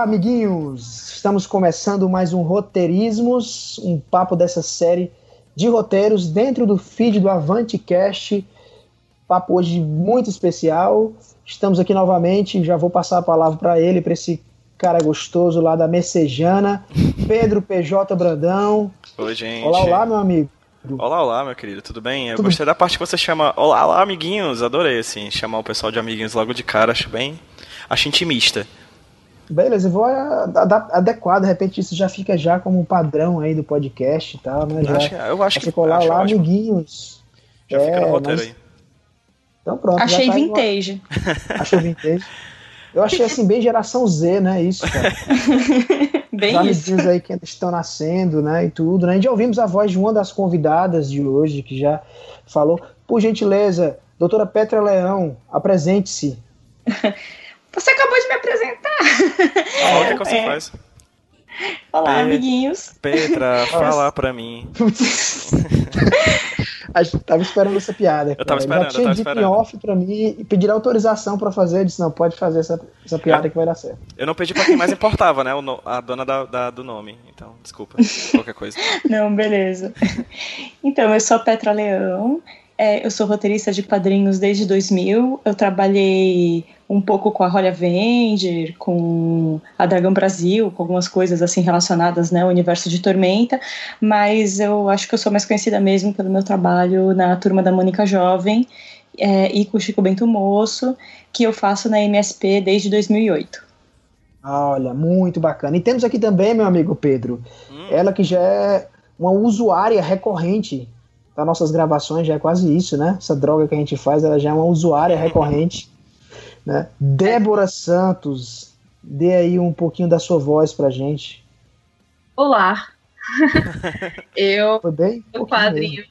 Olá, amiguinhos! Estamos começando mais um Roteirismos, um papo dessa série de roteiros dentro do feed do AvanteCast. Papo hoje muito especial. Estamos aqui novamente, já vou passar a palavra para ele, para esse cara gostoso lá da Messejana, Pedro PJ Brandão. Oi, gente. Olá, olá, meu amigo. Olá, olá, meu querido, tudo bem? Eu tudo gostei da parte que você chama Olá, olá, amiguinhos, adorei, assim, chamar o pessoal de amiguinhos logo de cara, acho bem. Acho intimista. Beleza, eu vou adequar, de repente isso já fica já como um padrão aí do podcast e tal, né? Já, acho, eu acho que ficou lá, lá amiguinhos. Já é, fica no roteiro mas... aí. Então pronto. Achei tá vintage. Uma... Achei vintage. Eu achei assim, bem geração Z, né? Isso, cara. bem Os amiguinhos aí que estão nascendo, né? E tudo, né? A gente já ouvimos a voz de uma das convidadas de hoje, que já falou. Por gentileza, doutora Petra Leão, apresente-se. Você acabou de me apresentar. Ah, o que, é que você é. faz? Olá, Pe amiguinhos. Petra, fala pra mim. A gente tava esperando essa piada. Eu tava esperando, Já tinha eu tava dito esperando. em off pra mim e pedir autorização pra fazer. Eu disse, não, pode fazer essa, essa piada que vai dar certo. Eu não pedi pra quem mais importava, né? a dona da, da, do nome. Então, desculpa. Qualquer coisa. Não, beleza. Então, eu sou a Petra Leão. É, eu sou roteirista de quadrinhos desde 2000. Eu trabalhei um pouco com a Rolia Vender, com a Dragão Brasil, com algumas coisas assim relacionadas né, ao universo de Tormenta, mas eu acho que eu sou mais conhecida mesmo pelo meu trabalho na Turma da Mônica Jovem é, e com o Chico Bento Moço, que eu faço na MSP desde 2008. Olha, muito bacana. E temos aqui também, meu amigo Pedro, hum. ela que já é uma usuária recorrente das nossas gravações, já é quase isso, né? Essa droga que a gente faz, ela já é uma usuária recorrente. Né? Débora Santos, dê aí um pouquinho da sua voz pra gente. Olá. eu Foi bem? Um quadrinho.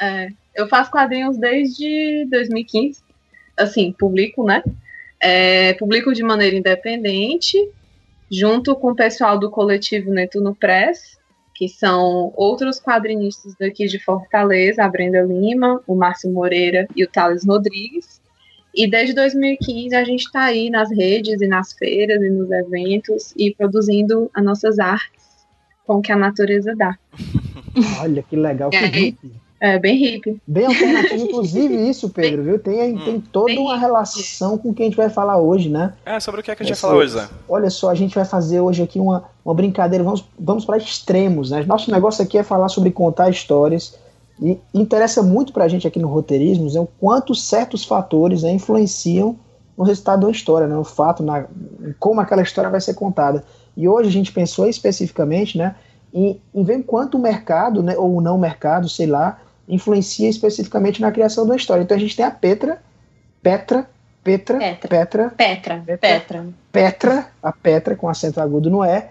É, eu faço quadrinhos desde 2015. Assim, publico, né? É, publico de maneira independente, junto com o pessoal do coletivo Netuno Press, que são outros quadrinistas daqui de Fortaleza, a Brenda Lima, o Márcio Moreira e o Thales Rodrigues. E desde 2015 a gente está aí nas redes e nas feiras e nos eventos e produzindo as nossas artes com o que a natureza dá. Olha que legal, que é. É, bem hippie. Bem alternativo, inclusive isso, Pedro, viu? Tem, tem hum. toda uma relação com o que a gente vai falar hoje, né? É, sobre o que, é que a gente Esse, vai falar hoje, Zé? Olha só, a gente vai fazer hoje aqui uma, uma brincadeira, vamos, vamos para extremos, né? Nosso negócio aqui é falar sobre contar histórias e interessa muito para a gente aqui no Roteirismos é o quanto certos fatores né, influenciam no resultado da história, né, o fato, na, como aquela história vai ser contada. E hoje a gente pensou especificamente né, em, em ver quanto o mercado, né, ou o não mercado, sei lá, influencia especificamente na criação da história. Então a gente tem a Petra, Petra, Petra, Petra, Petra, Petra, Petra, Petra, a Petra com acento agudo no E,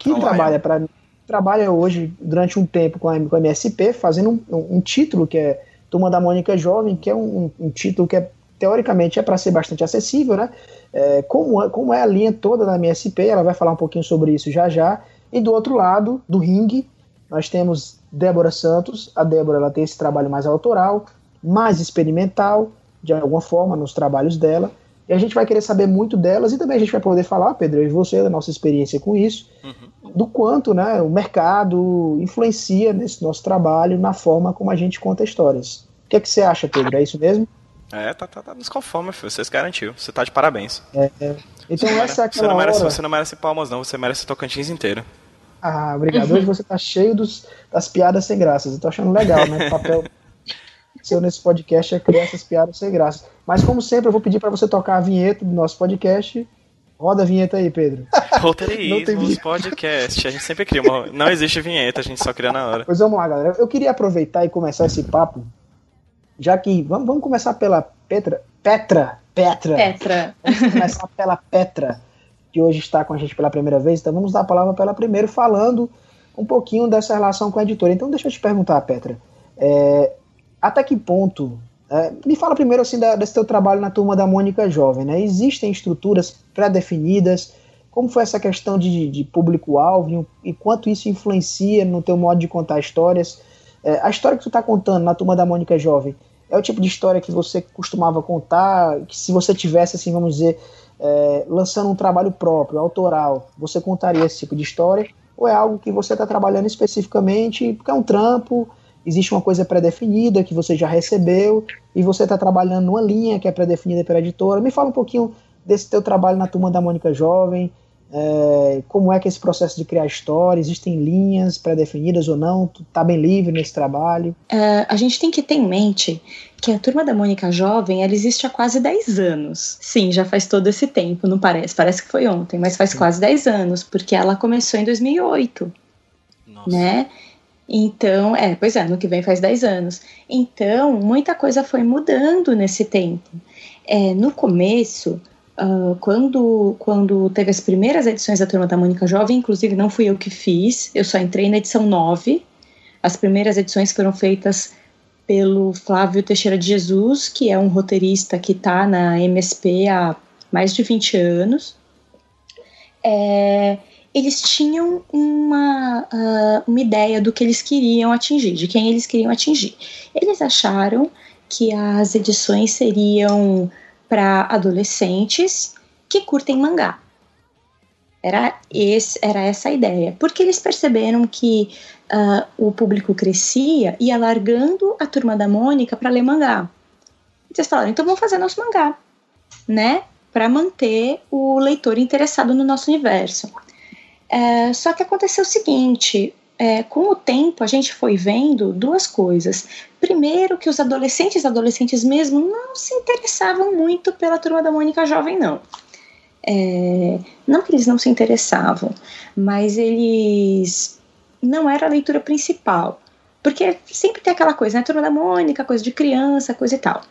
que trabalha para trabalha hoje, durante um tempo, com a, com a MSP, fazendo um, um, título que é Turma da Mônica Jovem, que é um, um título que é, teoricamente é para ser bastante acessível, né? É, como, é, como é a linha toda da MSP, ela vai falar um pouquinho sobre isso já já. E do outro lado, do ringue, nós temos Débora Santos. A Débora ela tem esse trabalho mais autoral, mais experimental, de alguma forma, nos trabalhos dela. E a gente vai querer saber muito delas e também a gente vai poder falar, Pedro, e você, da nossa experiência com isso, uhum. do quanto né, o mercado influencia nesse nosso trabalho, na forma como a gente conta histórias. O que, é que você acha, Pedro? É isso mesmo? É, tá, tá, tá nos conforme, filho. Vocês garantiu. Você tá de parabéns. É, é. Então você essa é aquela você não, merece, hora... você não merece palmas, não. Você merece Tocantins inteiro. Ah, obrigado. Hoje você tá cheio dos, das piadas sem graças. Eu tô achando legal, né? O papel seu nesse podcast é criar essas piadas sem graças. Mas, como sempre, eu vou pedir para você tocar a vinheta do nosso podcast. Roda a vinheta aí, Pedro. Roteirismos, podcast. A gente sempre cria uma. Não existe vinheta, a gente só cria na hora. Pois vamos lá, galera. Eu queria aproveitar e começar esse papo. Já que. Vamos, vamos começar pela Petra. Petra. Petra. Petra. Vamos começar pela Petra, que hoje está com a gente pela primeira vez. Então vamos dar a palavra para ela primeiro, falando um pouquinho dessa relação com a editora. Então deixa eu te perguntar, Petra. É, até que ponto é, me fala primeiro assim da, desse teu trabalho na turma da Mônica Jovem, né? Existem estruturas pré-definidas? Como foi essa questão de, de público-alvo e quanto isso influencia no teu modo de contar histórias? É, a história que tu está contando na turma da Mônica Jovem é o tipo de história que você costumava contar, que se você tivesse, assim, vamos dizer, é, lançando um trabalho próprio, autoral, você contaria esse tipo de história? Ou é algo que você está trabalhando especificamente porque é um trampo, existe uma coisa pré-definida que você já recebeu e você está trabalhando numa linha que é pré-definida pela editora. Me fala um pouquinho desse teu trabalho na turma da Mônica Jovem, é, como é que é esse processo de criar história, existem linhas pré-definidas ou não, tu tá bem livre nesse trabalho? Uh, a gente tem que ter em mente que a turma da Mônica Jovem, ela existe há quase 10 anos. Sim, já faz todo esse tempo, não parece? Parece que foi ontem, mas faz Sim. quase 10 anos, porque ela começou em 2008. Nossa. Né? Então, é, pois é, no que vem faz 10 anos. Então, muita coisa foi mudando nesse tempo. É, no começo, uh, quando, quando teve as primeiras edições da Turma da Mônica Jovem, inclusive não fui eu que fiz, eu só entrei na edição 9. As primeiras edições foram feitas pelo Flávio Teixeira de Jesus, que é um roteirista que está na MSP há mais de 20 anos. É, eles tinham uma, uh, uma ideia do que eles queriam atingir, de quem eles queriam atingir. Eles acharam que as edições seriam para adolescentes que curtem mangá. Era, esse, era essa a ideia. Porque eles perceberam que uh, o público crescia e ia largando a turma da Mônica para ler mangá. Eles falaram, então vamos fazer nosso mangá, né? Para manter o leitor interessado no nosso universo. É, só que aconteceu o seguinte: é, com o tempo a gente foi vendo duas coisas. Primeiro, que os adolescentes, adolescentes mesmo, não se interessavam muito pela turma da Mônica Jovem, não. É, não que eles não se interessavam, mas eles não era a leitura principal. Porque sempre tem aquela coisa, né? Turma da Mônica, coisa de criança, coisa e tal.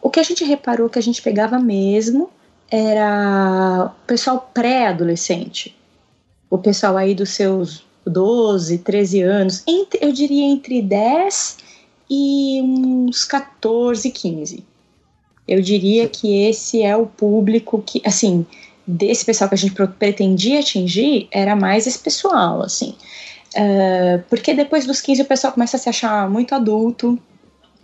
O que a gente reparou que a gente pegava mesmo era o pessoal pré-adolescente o pessoal aí dos seus 12, 13 anos, entre, eu diria entre 10 e uns 14, 15. Eu diria que esse é o público que, assim, desse pessoal que a gente pretendia atingir, era mais esse pessoal, assim. Uh, porque depois dos 15 o pessoal começa a se achar muito adulto,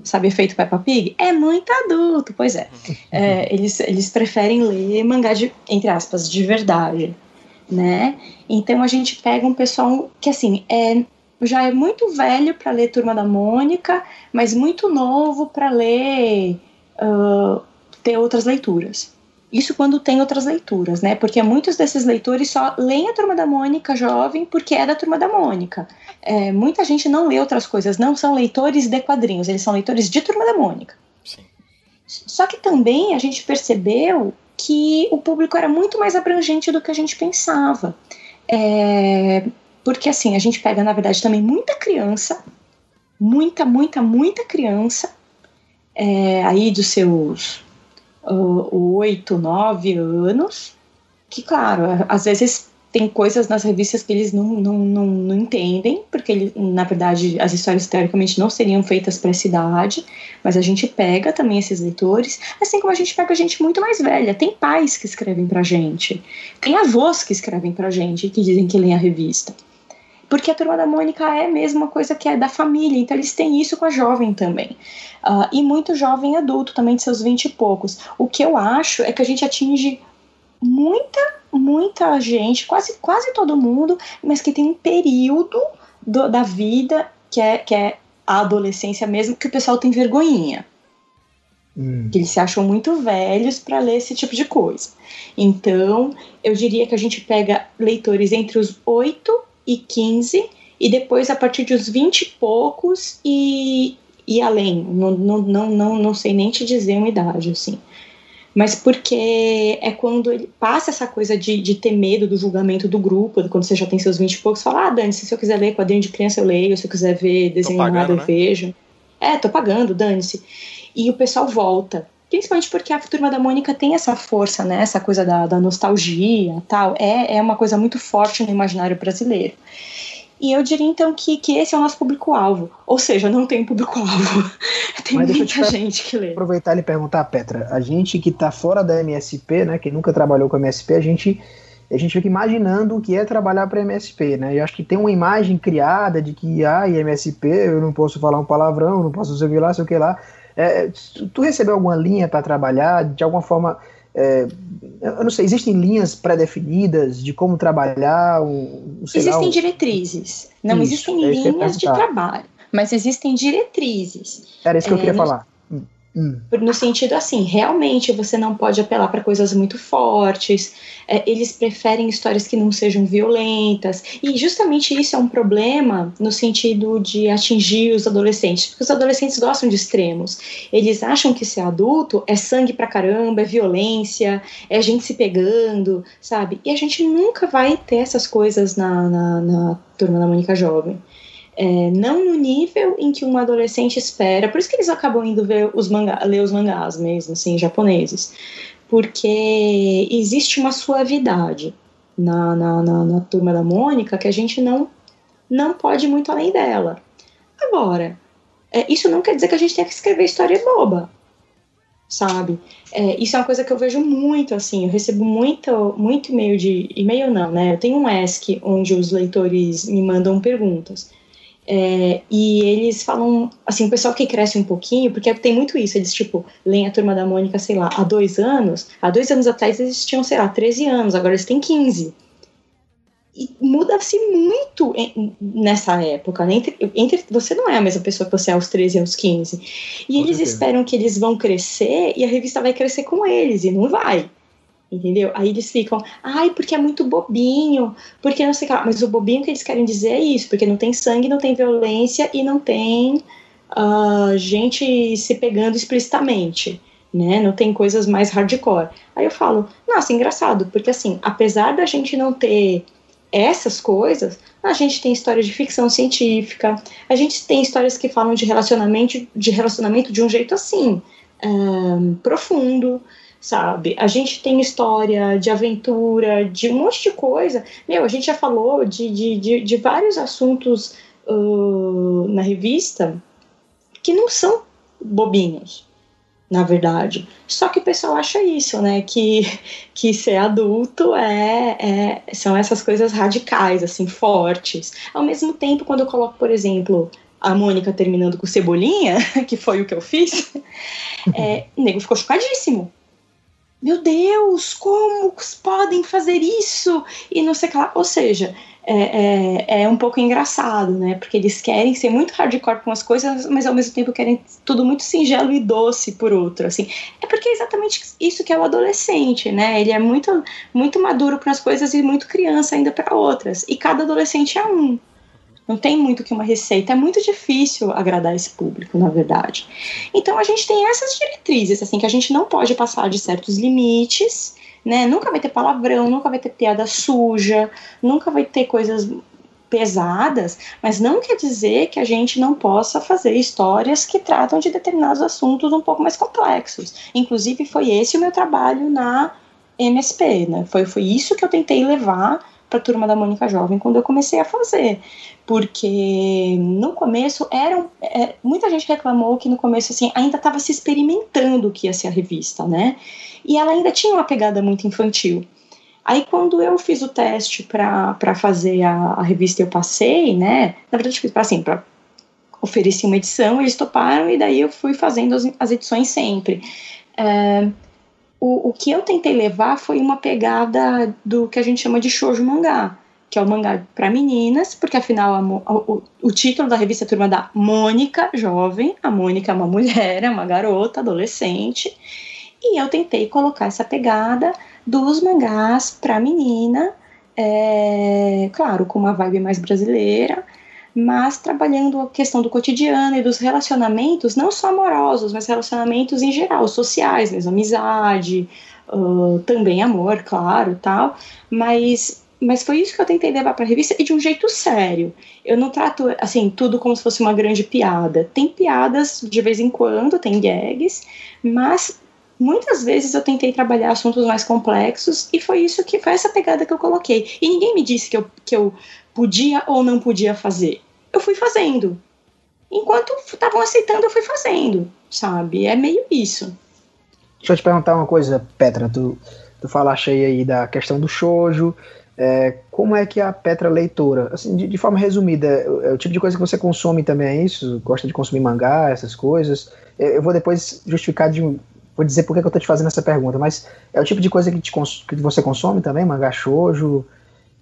sabe efeito Peppa Pig? É muito adulto, pois é. é eles, eles preferem ler mangá de, entre aspas, de verdade né? Então a gente pega um pessoal que assim é já é muito velho para ler Turma da Mônica, mas muito novo para ler uh, ter outras leituras. Isso quando tem outras leituras, né? Porque muitos desses leitores só leem a Turma da Mônica jovem porque é da Turma da Mônica. É, muita gente não lê outras coisas, não são leitores de quadrinhos, eles são leitores de Turma da Mônica. Sim. Só que também a gente percebeu que o público era muito mais abrangente do que a gente pensava. É, porque assim, a gente pega, na verdade, também muita criança, muita, muita, muita criança, é, aí dos seus oito, uh, nove anos, que, claro, às vezes tem coisas nas revistas que eles não, não, não, não entendem, porque ele, na verdade as histórias teoricamente não seriam feitas para essa idade, mas a gente pega também esses leitores, assim como a gente pega gente muito mais velha. Tem pais que escrevem pra gente, tem avós que escrevem pra gente que dizem que leem a revista. Porque a turma da Mônica é mesmo uma coisa que é da família, então eles têm isso com a jovem também. Uh, e muito jovem adulto, também de seus vinte e poucos. O que eu acho é que a gente atinge muita, muita gente, quase, quase todo mundo, mas que tem um período do, da vida que é, que é a adolescência mesmo, que o pessoal tem vergonhinha. Hum. Que eles se acham muito velhos para ler esse tipo de coisa. Então, eu diria que a gente pega leitores entre os 8 e 15, e depois a partir dos 20 e poucos e, e além. Não, não, não, não, não sei nem te dizer uma idade, assim. Mas porque é quando ele passa essa coisa de, de ter medo do julgamento do grupo, quando você já tem seus 20 e poucos, fala, ah, Dani, se eu quiser ler quadrinho de criança eu leio, se eu quiser ver desenho animado eu né? vejo. É, tô pagando, dane-se. E o pessoal volta. Principalmente porque a Turma da Mônica tem essa força, né? Essa coisa da, da nostalgia tal. É, é uma coisa muito forte no imaginário brasileiro. E eu diria então que, que esse é o nosso público-alvo. Ou seja, não tem público-alvo. tem Mas muita gente que lê. Aproveitar e perguntar, Petra, a gente que está fora da MSP, né? Quem nunca trabalhou com MSP, a gente a gente fica imaginando o que é trabalhar para MSP, né? Eu acho que tem uma imagem criada de que, ah, MSP, eu não posso falar um palavrão, não posso sei o que lá, sei o que lá. É, tu recebeu alguma linha para trabalhar? De alguma forma, é, eu não sei, existem linhas pré-definidas de como trabalhar? Um, existem um... diretrizes. Não Isso, existem é linhas de trabalho, mas existem diretrizes. Era isso que eu queria é, falar. Hum. No sentido assim, realmente você não pode apelar para coisas muito fortes, é, eles preferem histórias que não sejam violentas, e justamente isso é um problema no sentido de atingir os adolescentes, porque os adolescentes gostam de extremos. Eles acham que ser adulto é sangue pra caramba, é violência, é gente se pegando, sabe? E a gente nunca vai ter essas coisas na, na, na turma da Mônica Jovem. É, não no nível em que um adolescente espera, por isso que eles acabam indo ver os manga, ler os mangás mesmo, assim, japoneses, porque existe uma suavidade na, na, na, na turma da Mônica que a gente não, não pode muito além dela. Agora, é, isso não quer dizer que a gente tenha que escrever história boba, sabe? É, isso é uma coisa que eu vejo muito, assim, eu recebo muito, muito e-mail de... e-mail não, né? Eu tenho um ESC onde os leitores me mandam perguntas. É, e eles falam, assim, o pessoal que cresce um pouquinho, porque tem muito isso, eles, tipo, leem a Turma da Mônica, sei lá, há dois anos, há dois anos atrás eles tinham, sei lá, 13 anos, agora eles têm 15. E muda-se muito em, nessa época, né? Entre, entre, você não é a mesma pessoa que você é aos 13 e aos 15. E com eles certeza. esperam que eles vão crescer e a revista vai crescer com eles, e não vai entendeu? Aí eles ficam, ai, porque é muito bobinho, porque não sei o que Mas o bobinho que eles querem dizer é isso, porque não tem sangue, não tem violência e não tem uh, gente se pegando explicitamente, né? Não tem coisas mais hardcore. Aí eu falo, nossa, engraçado, porque assim, apesar da gente não ter essas coisas, a gente tem histórias de ficção científica, a gente tem histórias que falam de relacionamento, de relacionamento de um jeito assim, um, ah, profundo, sabe? A gente tem história de aventura, de um monte de coisa. Meu, a gente já falou de, de, de, de vários assuntos uh, na revista que não são bobinhos, na verdade. Só que o pessoal acha isso, né? Que, que ser adulto é, é, são essas coisas radicais, assim, fortes. Ao mesmo tempo, quando eu coloco, por exemplo, a Mônica terminando com Cebolinha, que foi o que eu fiz, é, o nego ficou chocadíssimo meu Deus, como podem fazer isso? E não sei o que lá. Ou seja, é, é, é, um pouco engraçado, né? Porque eles querem ser muito hardcore com as coisas, mas ao mesmo tempo querem tudo muito singelo e doce por outro, assim. É porque é exatamente isso que é o adolescente, né? Ele é muito, muito maduro para as coisas e muito criança ainda para outras. E cada adolescente é um. Não tem muito que uma receita, é muito difícil agradar esse público, na verdade. Então a gente tem essas diretrizes, assim, que a gente não pode passar de certos limites, né? Nunca vai ter palavrão, nunca vai ter piada suja, nunca vai ter coisas pesadas, mas não quer dizer que a gente não possa fazer histórias que tratam de determinados assuntos um pouco mais complexos. Inclusive foi esse o meu trabalho na MSP, né? Foi, foi isso que eu tentei levar para a turma da Mônica Jovem quando eu comecei a fazer porque no começo eram é, muita gente reclamou que no começo assim ainda estava se experimentando o que ia ser a revista, né? E ela ainda tinha uma pegada muito infantil. Aí quando eu fiz o teste para fazer a, a, revista eu passei, né? Na verdade fiz para assim para oferecer uma edição, eles toparam e daí eu fui fazendo as, as edições sempre. É, o, o que eu tentei levar foi uma pegada do que a gente chama de shoujo mangá que é o mangá para meninas, porque afinal a, o, o, título da revista é Turma da Mônica Jovem, a Mônica é uma mulher, é uma garota, adolescente, e eu tentei colocar essa pegada dos mangás para menina é, claro, com uma vibe mais brasileira, mas trabalhando a questão do cotidiano e dos relacionamentos, não só amorosos, mas relacionamentos em geral, sociais, mesmo amizade, uh, também amor, claro, tal, mas mas foi isso que eu tentei levar para a revista e de um jeito sério. Eu não trato assim tudo como se fosse uma grande piada. Tem piadas de vez em quando, tem gags, mas muitas vezes eu tentei trabalhar assuntos mais complexos e foi isso que foi essa pegada que eu coloquei. E ninguém me disse que eu, que eu podia ou não podia fazer. Eu fui fazendo. Enquanto estavam aceitando, eu fui fazendo, sabe? É meio isso. Deixa eu te perguntar uma coisa, Petra. Tu, tu falaste aí da questão do shoujo. É, como é que a Petra leitora, assim, de, de, forma resumida, é, é o tipo de coisa que você consome também é isso? Gosta de consumir mangá, essas coisas? Eu vou depois justificar de vou dizer por que eu tô te fazendo essa pergunta, mas é o tipo de coisa que, te, que você consome também, mangá shoujo?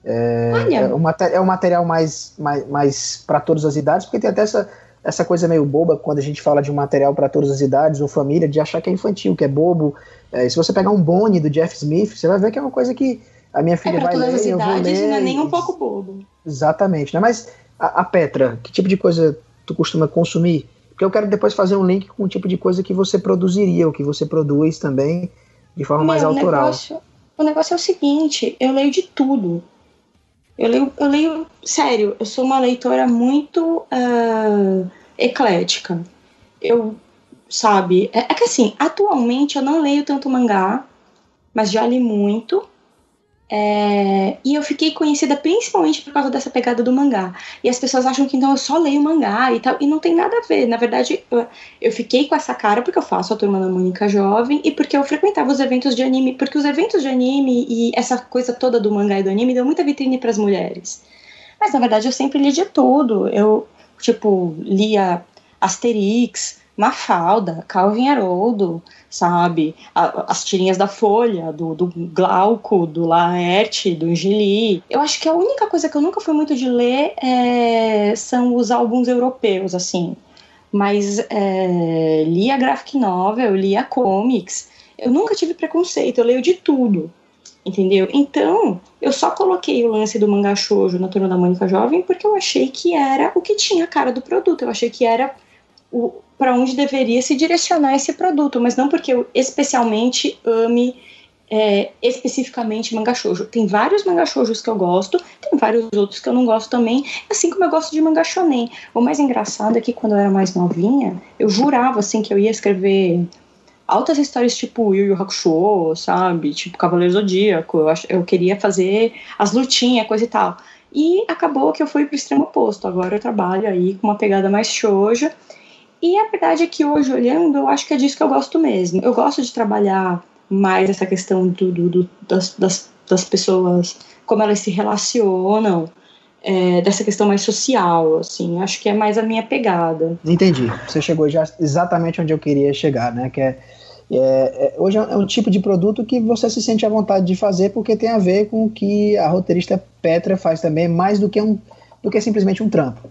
É, é, um, é um material mais, mais, mais para todas as idades, porque tem até essa, essa coisa meio boba quando a gente fala de um material para todas as idades ou família, de achar que é infantil, que é bobo. É, se você pegar um Bonnie do Jeff Smith, você vai ver que é uma coisa que a minha filha é vai ler, eu vou ler. Não é nem um pouco bobo. Exatamente, né? Mas a, a, Petra, que tipo de coisa tu costuma consumir? Porque eu quero depois fazer um link com o tipo de coisa que você produziria, ou que você produz também, de forma Meu, mais autoral. O negócio, o negócio é o seguinte, eu leio de tudo. Eu leio, eu leio, sério, eu sou uma leitora muito uh, eclética. Eu, sabe, é, é que assim, atualmente eu não leio tanto mangá, mas já li muito. É, e eu fiquei conhecida principalmente por causa dessa pegada do mangá. E as pessoas acham que então eu só leio mangá e tal, e não tem nada a ver. Na verdade, eu, eu fiquei com essa cara porque eu faço a turma da Mônica Jovem e porque eu frequentava os eventos de anime, porque os eventos de anime e essa coisa toda do mangá e do anime deu muita vitrine para as mulheres. Mas na verdade eu sempre li de tudo. Eu, tipo, lia Asterix, Mafalda, Calvin Haroldo, sabe? A, as tirinhas da Folha, do, do Glauco, do Laerte, do Angeli. Eu acho que a única coisa que eu nunca fui muito de ler é, são os álbuns europeus, assim. Mas é, lia graphic novel, lia comics. Eu nunca tive preconceito, eu leio de tudo entendeu? Então, eu só coloquei o lance do mangá shoujo na Turma da Mônica Jovem porque eu achei que era o que tinha a cara do produto, eu achei que era para onde deveria se direcionar esse produto, mas não porque eu especialmente ame é, especificamente manga shoujo. Tem vários manga shoujos que eu gosto, tem vários outros que eu não gosto também, assim como eu gosto de manga shonen. O mais engraçado é que quando eu era mais novinha, eu jurava assim que eu ia escrever altas histórias tipo Yu Yu Hakusho, sabe? Tipo Cavaleiro Zodíaco. Eu, ach, eu queria fazer as lutinhas, coisa e tal. E acabou que eu fui pro extremo oposto. Agora eu trabalho aí com uma pegada mais shoujo e a verdade é que hoje, olhando, eu acho que é disso que eu gosto mesmo. Eu gosto de trabalhar mais essa questão do, do, do das, das, das, pessoas, como elas se relacionam, é, dessa questão mais social, assim. Acho que é mais a minha pegada. Entendi. Você chegou já exatamente onde eu queria chegar, né? Que é, é, é, hoje é um tipo de produto que você se sente à vontade de fazer porque tem a ver com o que a roteirista Petra faz também, mais do que, um, do que simplesmente um trampo.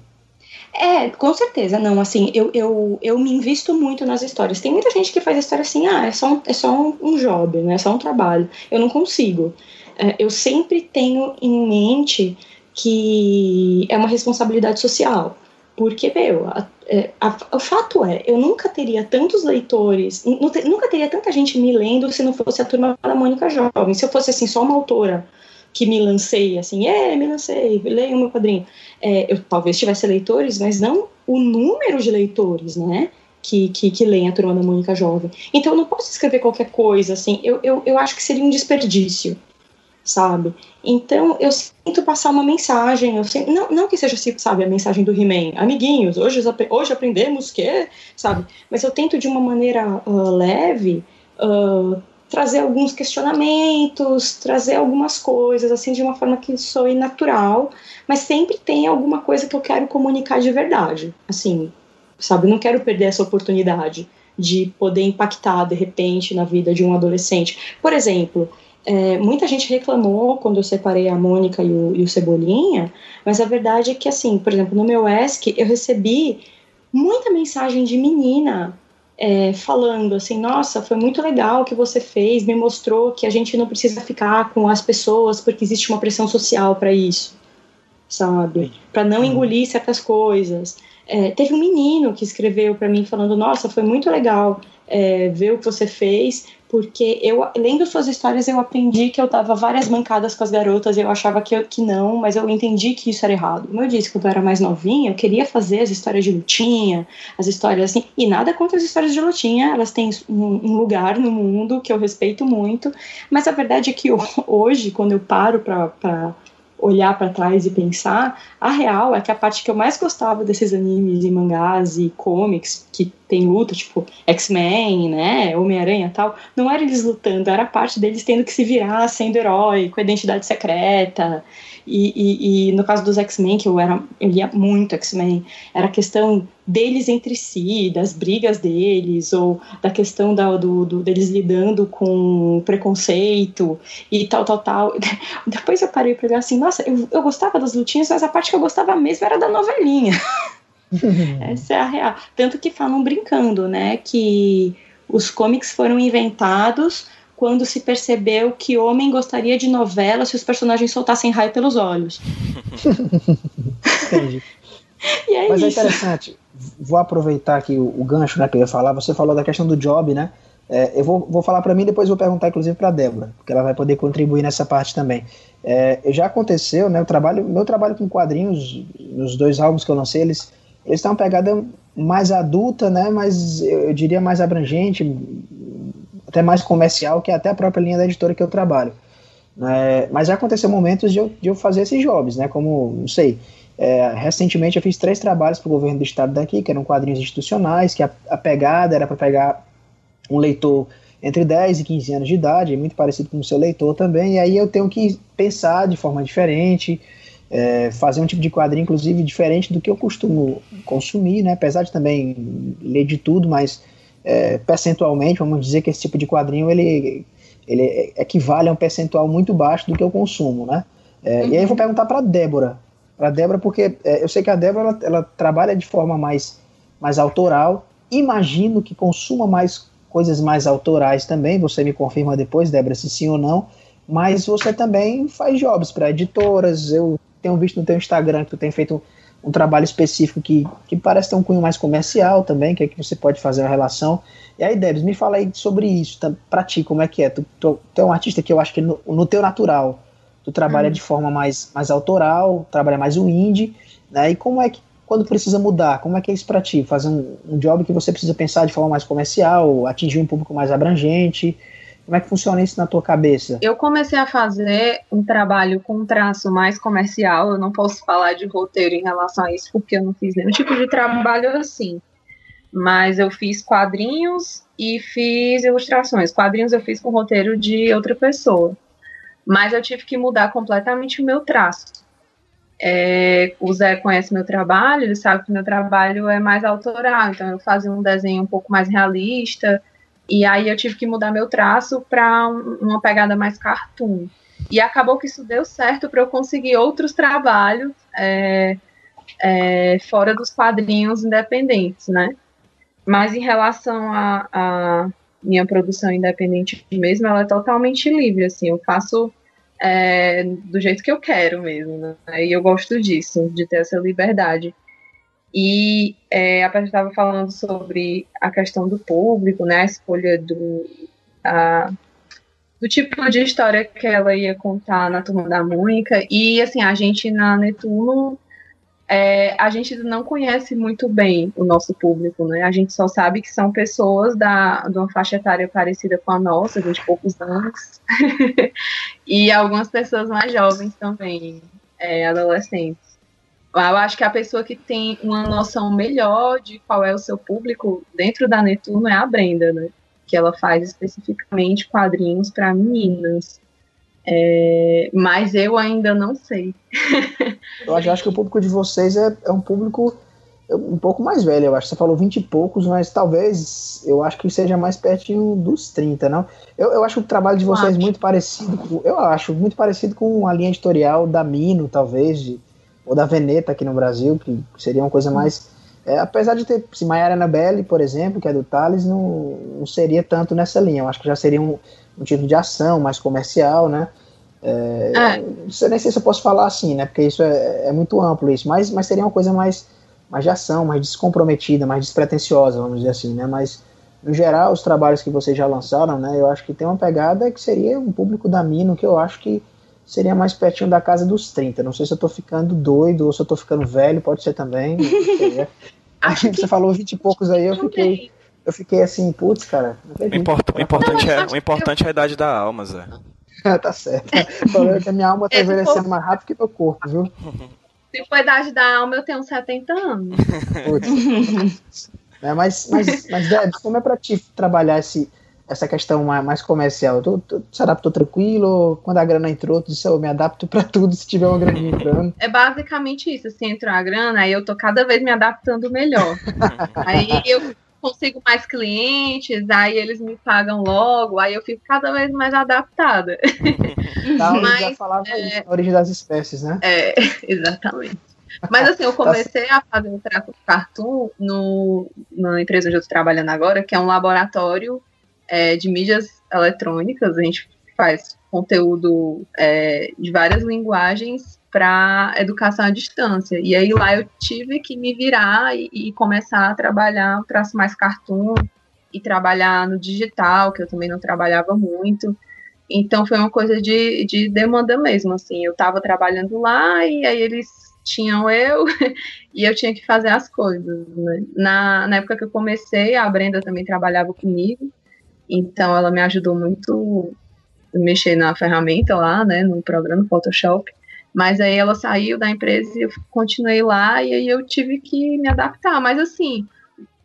É, com certeza, não, assim, eu, eu, eu me invisto muito nas histórias. Tem muita gente que faz a história assim, ah, é só um, é só um, um job, né, é só um trabalho. Eu não consigo. É, eu sempre tenho em mente que é uma responsabilidade social. Porque, meu, a, é, a, o fato é, eu nunca teria tantos leitores, nunca teria tanta gente me lendo se não fosse a turma da Mônica Jovem. Se eu fosse, assim, só uma autora que me lancei, assim, é, me lancei, leio meu quadrinho. É, eu talvez tivesse leitores, mas não o número de leitores, né? Que, que, que leem a Turma da Mônica Jovem. Então eu não posso escrever qualquer coisa, assim, eu, eu, eu acho que seria um desperdício, sabe? Então eu sinto passar uma mensagem, eu sinto, não, não que seja, sabe, a mensagem do He-Man, amiguinhos, hoje, hoje aprendemos que, sabe? Mas eu tento de uma maneira uh, leve uh, trazer alguns questionamentos, trazer algumas coisas, assim, de uma forma que soe natural, mas sempre tem alguma coisa que eu quero comunicar de verdade, assim, sabe? Não quero perder essa oportunidade de poder impactar, de repente, na vida de um adolescente. Por exemplo, é, muita gente reclamou quando eu separei a Mônica e o, e o Cebolinha, mas a verdade é que, assim, por exemplo, no meu ESC, eu recebi muita mensagem de menina é, falando assim, nossa, foi muito legal o que você fez, me mostrou que a gente não precisa ficar com as pessoas porque existe uma pressão social para isso, sabe? Para não engolir certas coisas. É, teve um menino que escreveu para mim falando, nossa, foi muito legal é, ver o que você fez, porque eu, lendo suas histórias, eu aprendi que eu dava várias mancadas com as garotas, eu achava que, eu, que não, mas eu entendi que isso era errado. Como eu disse, quando eu era mais novinha, eu queria fazer as histórias de lutinha, as histórias assim, e nada contra as histórias de lutinha, elas têm um, um lugar no mundo que eu respeito muito, mas a verdade é que hoje, quando eu paro para olhar para trás e pensar, a real é que a parte que eu mais gostava desses animes e mangás e comics que tem luta, tipo X-Men, né, Homem-Aranha tal, não era eles lutando, era parte deles tendo que se virar sendo herói, com a identidade secreta. E, e, e no caso dos X-Men, que eu era eu lia muito X-Men, era a questão deles entre si, das brigas deles, ou da questão da, do, do, deles lidando com preconceito e tal, tal, tal. Depois eu parei pra olhar assim, nossa, eu, eu gostava das lutinhas, mas a parte que eu gostava mesmo era da novelinha. Essa é a real. Tanto que falam brincando, né, que os comics foram inventados quando se percebeu que homem gostaria de novela se os personagens soltassem raio pelos olhos. Entendi. é Mas é isso. é interessante. Vou aproveitar aqui o, o, gancho né, que eu ia falar. Você falou da questão do job, né? É, eu vou, vou falar para mim depois vou perguntar inclusive para Débora, porque ela vai poder contribuir nessa parte também. É, já aconteceu, né? O trabalho, meu trabalho com quadrinhos, nos dois álbuns que eu lancei, eles eles têm uma pegada mais adulta, né? Mas eu diria mais abrangente, até mais comercial, que até a própria linha da editora que eu trabalho. É, mas já aconteceu momentos de eu, de eu fazer esses jobs, né? Como, não sei, é, recentemente eu fiz três trabalhos para o governo do estado daqui, que eram quadrinhos institucionais, que a, a pegada era para pegar um leitor entre 10 e 15 anos de idade, muito parecido com o seu leitor também, e aí eu tenho que pensar de forma diferente, é, fazer um tipo de quadrinho, inclusive, diferente do que eu costumo consumir, né? apesar de também ler de tudo, mas é, percentualmente, vamos dizer que esse tipo de quadrinho ele, ele equivale a um percentual muito baixo do que eu consumo, né? É, uhum. E aí eu vou perguntar para Débora, para Débora porque é, eu sei que a Débora ela, ela, trabalha de forma mais, mais autoral, imagino que consuma mais coisas mais autorais também, você me confirma depois, Débora, se sim ou não, mas você também faz jobs para editoras, eu tenho visto no teu Instagram que tu tem feito um, um trabalho específico que, que parece ter um cunho mais comercial também, que é que você pode fazer a relação. E aí, Debs, me fala aí sobre isso, tá, pra ti, como é que é? Tu, tu, tu é um artista que eu acho que no, no teu natural, tu trabalha hum. de forma mais, mais autoral, trabalha mais o indie, né? E como é que, quando precisa mudar, como é que é isso pra ti? Fazer um, um job que você precisa pensar de forma mais comercial, atingir um público mais abrangente, como é que funciona isso na tua cabeça? Eu comecei a fazer um trabalho com traço mais comercial. Eu não posso falar de roteiro em relação a isso, porque eu não fiz nenhum tipo de trabalho assim. Mas eu fiz quadrinhos e fiz ilustrações. Quadrinhos eu fiz com roteiro de outra pessoa. Mas eu tive que mudar completamente o meu traço. É, o Zé conhece meu trabalho, ele sabe que meu trabalho é mais autoral, então eu fazia um desenho um pouco mais realista, e aí eu tive que mudar meu traço para uma pegada mais cartoon. E acabou que isso deu certo para eu conseguir outros trabalhos é, é, fora dos quadrinhos independentes, né? Mas em relação a, minha produção independente mesmo, ela é totalmente livre, assim, eu faço é, do jeito que eu quero mesmo, né? E eu gosto disso, de ter essa liberdade. E é, a Paty estava falando sobre a questão do público, né, a escolha do, a, do tipo de história que ela ia contar na Turma da Mônica. E, assim, a gente na Netuno, é, a gente não conhece muito bem o nosso público, né? A gente só sabe que são pessoas da, de uma faixa etária parecida com a nossa, de poucos anos. e algumas pessoas mais jovens também, é, adolescentes. Eu acho que a pessoa que tem uma noção melhor de qual é o seu público dentro da Netuno é a Brenda, né? Que ela faz especificamente quadrinhos para meninas. É, mas eu ainda não sei. eu acho que o público de vocês é, é, um público um pouco mais velho, eu acho. Você falou 20 e poucos, mas talvez eu acho que seja mais pertinho dos 30, não? Eu, eu acho o trabalho de vocês muito parecido com, eu acho muito parecido com a linha editorial da Mino, talvez, de ou da Veneta aqui no Brasil, que seria uma coisa mais, É, apesar de ter, se Maiara Anabelle, por exemplo, que é do Thales, não, não seria tanto nessa linha. Eu acho que já seria um, um tipo de ação mais comercial, né? É, é. Não nem sei se eu posso falar assim, né? Porque isso é, é, muito amplo isso, mas, mas seria uma coisa mais, mais de ação, mais descomprometida, mais despretensiosa, vamos dizer assim, né? Mas no geral, os trabalhos que vocês já lançaram, né? Eu acho que tem uma pegada que seria um público da Mino, que eu acho que seria mais pertinho da casa dos 30. Não sei se eu tô ficando doido ou se eu tô ficando velho, pode ser também. Acho que você falou 20 e poucos aí, eu fiquei. Eu fiquei assim, putz, cara. O, import, o, importante é, o importante é a idade da alma, Zé. tá certo. O problema é que a minha alma tá envelhecendo mais rápido que meu corpo, viu? Se for a idade da alma, eu tenho 70 anos. Putz. É, mas, mas, mas Debs, como é pra ti trabalhar esse, essa questão mais comercial? Tu, tu, se adaptou tranquilo? Quando a grana entrou, tu disse, eu me adapto para tudo se tiver uma grana entrando. É basicamente isso. Se entrou a grana, aí eu tô cada vez me adaptando melhor. aí eu consigo mais clientes, aí eles me pagam logo, aí eu fico cada vez mais adaptada. Tá, Mas, já falava é, isso, a origem das espécies, né? É, exatamente. Mas assim, eu tá comecei a fazer o trato cartoon no, na empresa onde eu estou trabalhando agora, que é um laboratório é, de mídias eletrônicas. A gente faz conteúdo é, de várias linguagens para educação à distância. E aí lá eu tive que me virar e, e começar a trabalhar traço mais cartoon e trabalhar no digital, que eu também não trabalhava muito. Então foi uma coisa de, de demanda mesmo, assim. Eu estava trabalhando lá e aí eles tinham eu e eu tinha que fazer as coisas. Né? Na, na época que eu comecei, a Brenda também trabalhava comigo, então ela me ajudou muito a mexer na ferramenta lá, né, no programa Photoshop. Mas aí ela saiu da empresa e eu continuei lá e aí eu tive que me adaptar. Mas assim,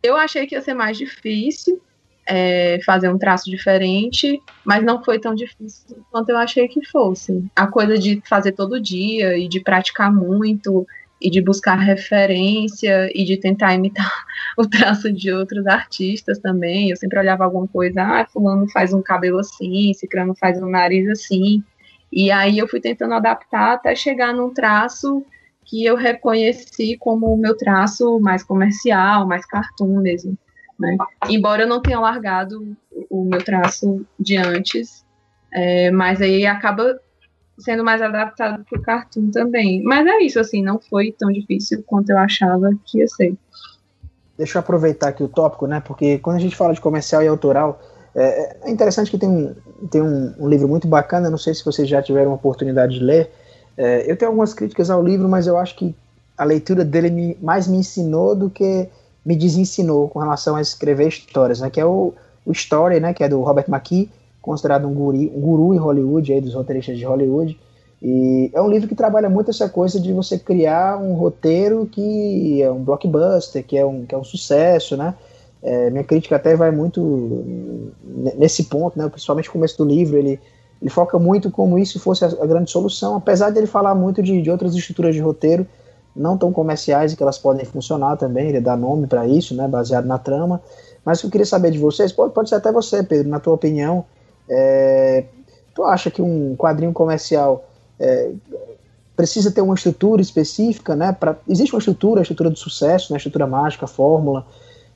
eu achei que ia ser mais difícil é, fazer um traço diferente, mas não foi tão difícil quanto eu achei que fosse. A coisa de fazer todo dia e de praticar muito e de buscar referência e de tentar imitar o traço de outros artistas também. Eu sempre olhava alguma coisa, ah, fulano faz um cabelo assim, ciclano faz um nariz assim. E aí eu fui tentando adaptar até chegar num traço que eu reconheci como o meu traço mais comercial, mais cartoon mesmo. Né? Embora eu não tenha largado o meu traço de antes, é, mas aí acaba sendo mais adaptado para o cartoon também. Mas é isso, assim, não foi tão difícil quanto eu achava que ia ser. Deixa eu aproveitar aqui o tópico, né? Porque quando a gente fala de comercial e autoral, é, é interessante que tem, um, tem um, um, livro muito bacana, não sei se vocês já tiveram a oportunidade de ler. É, eu tenho algumas críticas ao livro, mas eu acho que a leitura dele me, mais me ensinou do que me desensinou com relação a escrever histórias, né? Que é o, o Story, né? Que é do Robert McKee, considerado um, guri, um guru em Hollywood, aí dos roteiristas de Hollywood. E é um livro que trabalha muito essa coisa de você criar um roteiro que é um blockbuster, que é um, que é um sucesso, né? É, minha crítica até vai muito nesse ponto, né? Principalmente no começo do livro, ele, ele foca muito como isso fosse a, a grande solução, apesar de ele falar muito de, de outras estruturas de roteiro não tão comerciais e que elas podem funcionar também, ele dá nome para isso, né, baseado na trama. Mas eu queria saber de vocês, pode, pode ser até você, Pedro, na tua opinião, é, tu acha que um quadrinho comercial é, precisa ter uma estrutura específica, né? Pra, existe uma estrutura, a estrutura do sucesso, né, a estrutura mágica, a fórmula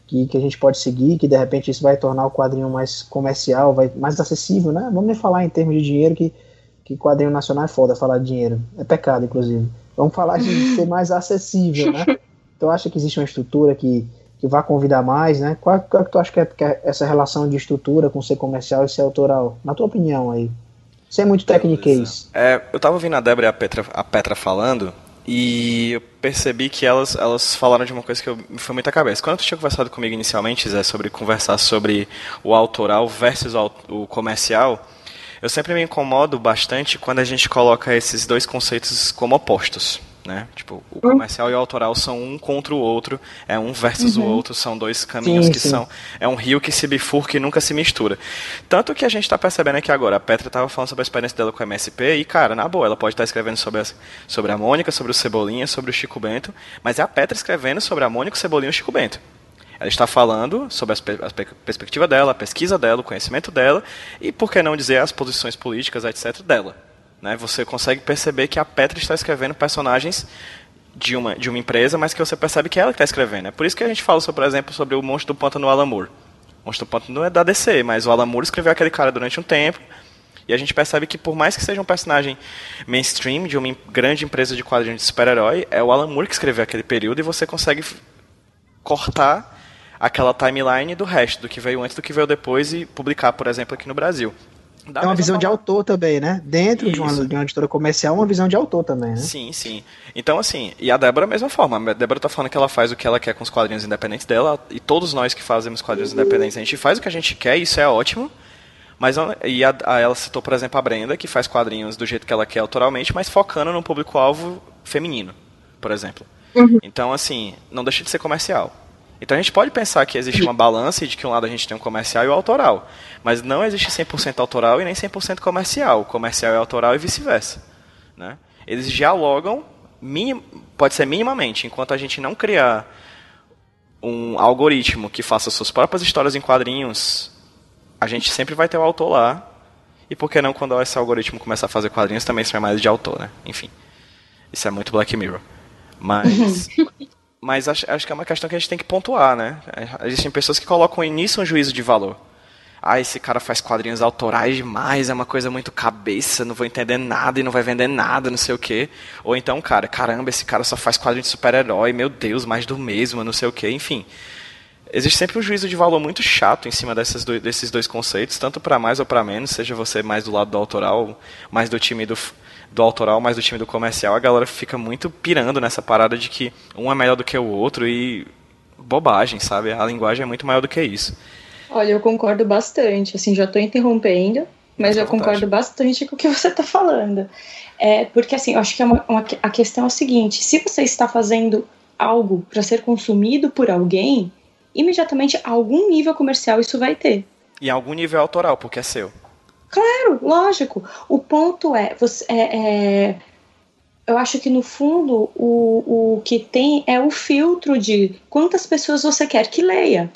que, que a gente pode seguir, que de repente isso vai tornar o quadrinho mais comercial, vai mais acessível, né? Vamos nem falar em termos de dinheiro que que quadrinho nacional é foda falar de dinheiro, é pecado inclusive. Vamos falar de ser mais acessível, né? Então acha que existe uma estrutura que, que vai convidar mais, né? Qual, qual é que tu acha que é, que é, essa relação de estrutura com ser comercial e ser autoral? Na tua opinião aí. Sem muito tecniquez. É, eu tava ouvindo a Débora e a Petra, a Petra falando e eu percebi que elas, elas falaram de uma coisa que eu, me foi muito à cabeça. Quando tu tinha conversado comigo inicialmente, Zé, sobre conversar sobre o autoral versus o comercial, eu sempre me incomodo bastante quando a gente coloca esses dois conceitos como opostos. Né? Tipo, o comercial e o autoral são um contra o outro, é um versus uhum. o outro, são dois caminhos sim, que sim. são. É um rio que se bifurca e nunca se mistura. Tanto que a gente está percebendo aqui agora, a Petra estava falando sobre a experiência dela com a MSP, e cara, na boa, ela pode estar tá escrevendo sobre a, sobre a Mônica, sobre o Cebolinha, sobre o Chico Bento, mas é a Petra escrevendo sobre a Mônica, o Cebolinha e o Chico Bento. Ela está falando sobre a perspectiva dela, a pesquisa dela, o conhecimento dela e, por que não dizer, as posições políticas, etc., dela. Né? Você consegue perceber que a Petra está escrevendo personagens de uma, de uma empresa, mas que você percebe que é ela que está escrevendo. É por isso que a gente fala, por exemplo, sobre o Monstro do Pântano Alan Moore. O Monstro do Pântano não é da DC, mas o Alan Moore escreveu aquele cara durante um tempo, e a gente percebe que por mais que seja um personagem mainstream de uma grande empresa de quadrinhos de super-herói, é o Alan Moore que escreveu aquele período e você consegue cortar aquela timeline do resto, do que veio antes do que veio depois e publicar, por exemplo, aqui no Brasil. Da é uma visão forma... de autor também, né? Dentro de uma, de uma, editora comercial, uma visão de autor também, né? Sim, sim. Então, assim, e a Débora, a mesma forma. A Débora tá falando que ela faz o que ela quer com os quadrinhos independentes dela, e todos nós que fazemos quadrinhos independentes, a gente faz o que a gente quer, e isso é ótimo. Mas e a, a, ela citou, por exemplo, a Brenda, que faz quadrinhos do jeito que ela quer autoralmente, mas focando no público-alvo feminino, por exemplo. Uhum. Então, assim, não deixa de ser comercial. Então a gente pode pensar que existe uma balança e de que um lado a gente tem o um comercial e o autoral. Mas não existe 100% autoral e nem 100% comercial. O comercial é autoral e vice-versa. Né? Eles dialogam, minim, pode ser minimamente, enquanto a gente não criar um algoritmo que faça suas próprias histórias em quadrinhos, a gente sempre vai ter o autor lá. E por que não, quando esse algoritmo começar a fazer quadrinhos, também ser mais de autor, né? Enfim. Isso é muito Black Mirror. Mas. Mas acho, acho que é uma questão que a gente tem que pontuar, né? Existem pessoas que colocam nisso um juízo de valor. Ah, esse cara faz quadrinhos autorais demais, é uma coisa muito cabeça, não vou entender nada e não vai vender nada, não sei o quê. Ou então, cara, caramba, esse cara só faz quadrinhos de super-herói, meu Deus, mais do mesmo, não sei o quê, enfim. Existe sempre um juízo de valor muito chato em cima desses dois, desses dois conceitos, tanto para mais ou para menos, seja você mais do lado do autoral, mais do time do, do autoral, mais do time do comercial, a galera fica muito pirando nessa parada de que um é melhor do que o outro e bobagem, sabe? A linguagem é muito maior do que isso. Olha, eu concordo bastante. Assim, já estou interrompendo, mas eu concordo bastante com o que você está falando. É, porque, assim, eu acho que é uma, uma, a questão é o seguinte: se você está fazendo algo para ser consumido por alguém, imediatamente algum nível comercial isso vai ter. E algum nível autoral, porque é seu. Claro, lógico. O ponto é, você, é, é, eu acho que no fundo o, o que tem é o filtro de quantas pessoas você quer que leia.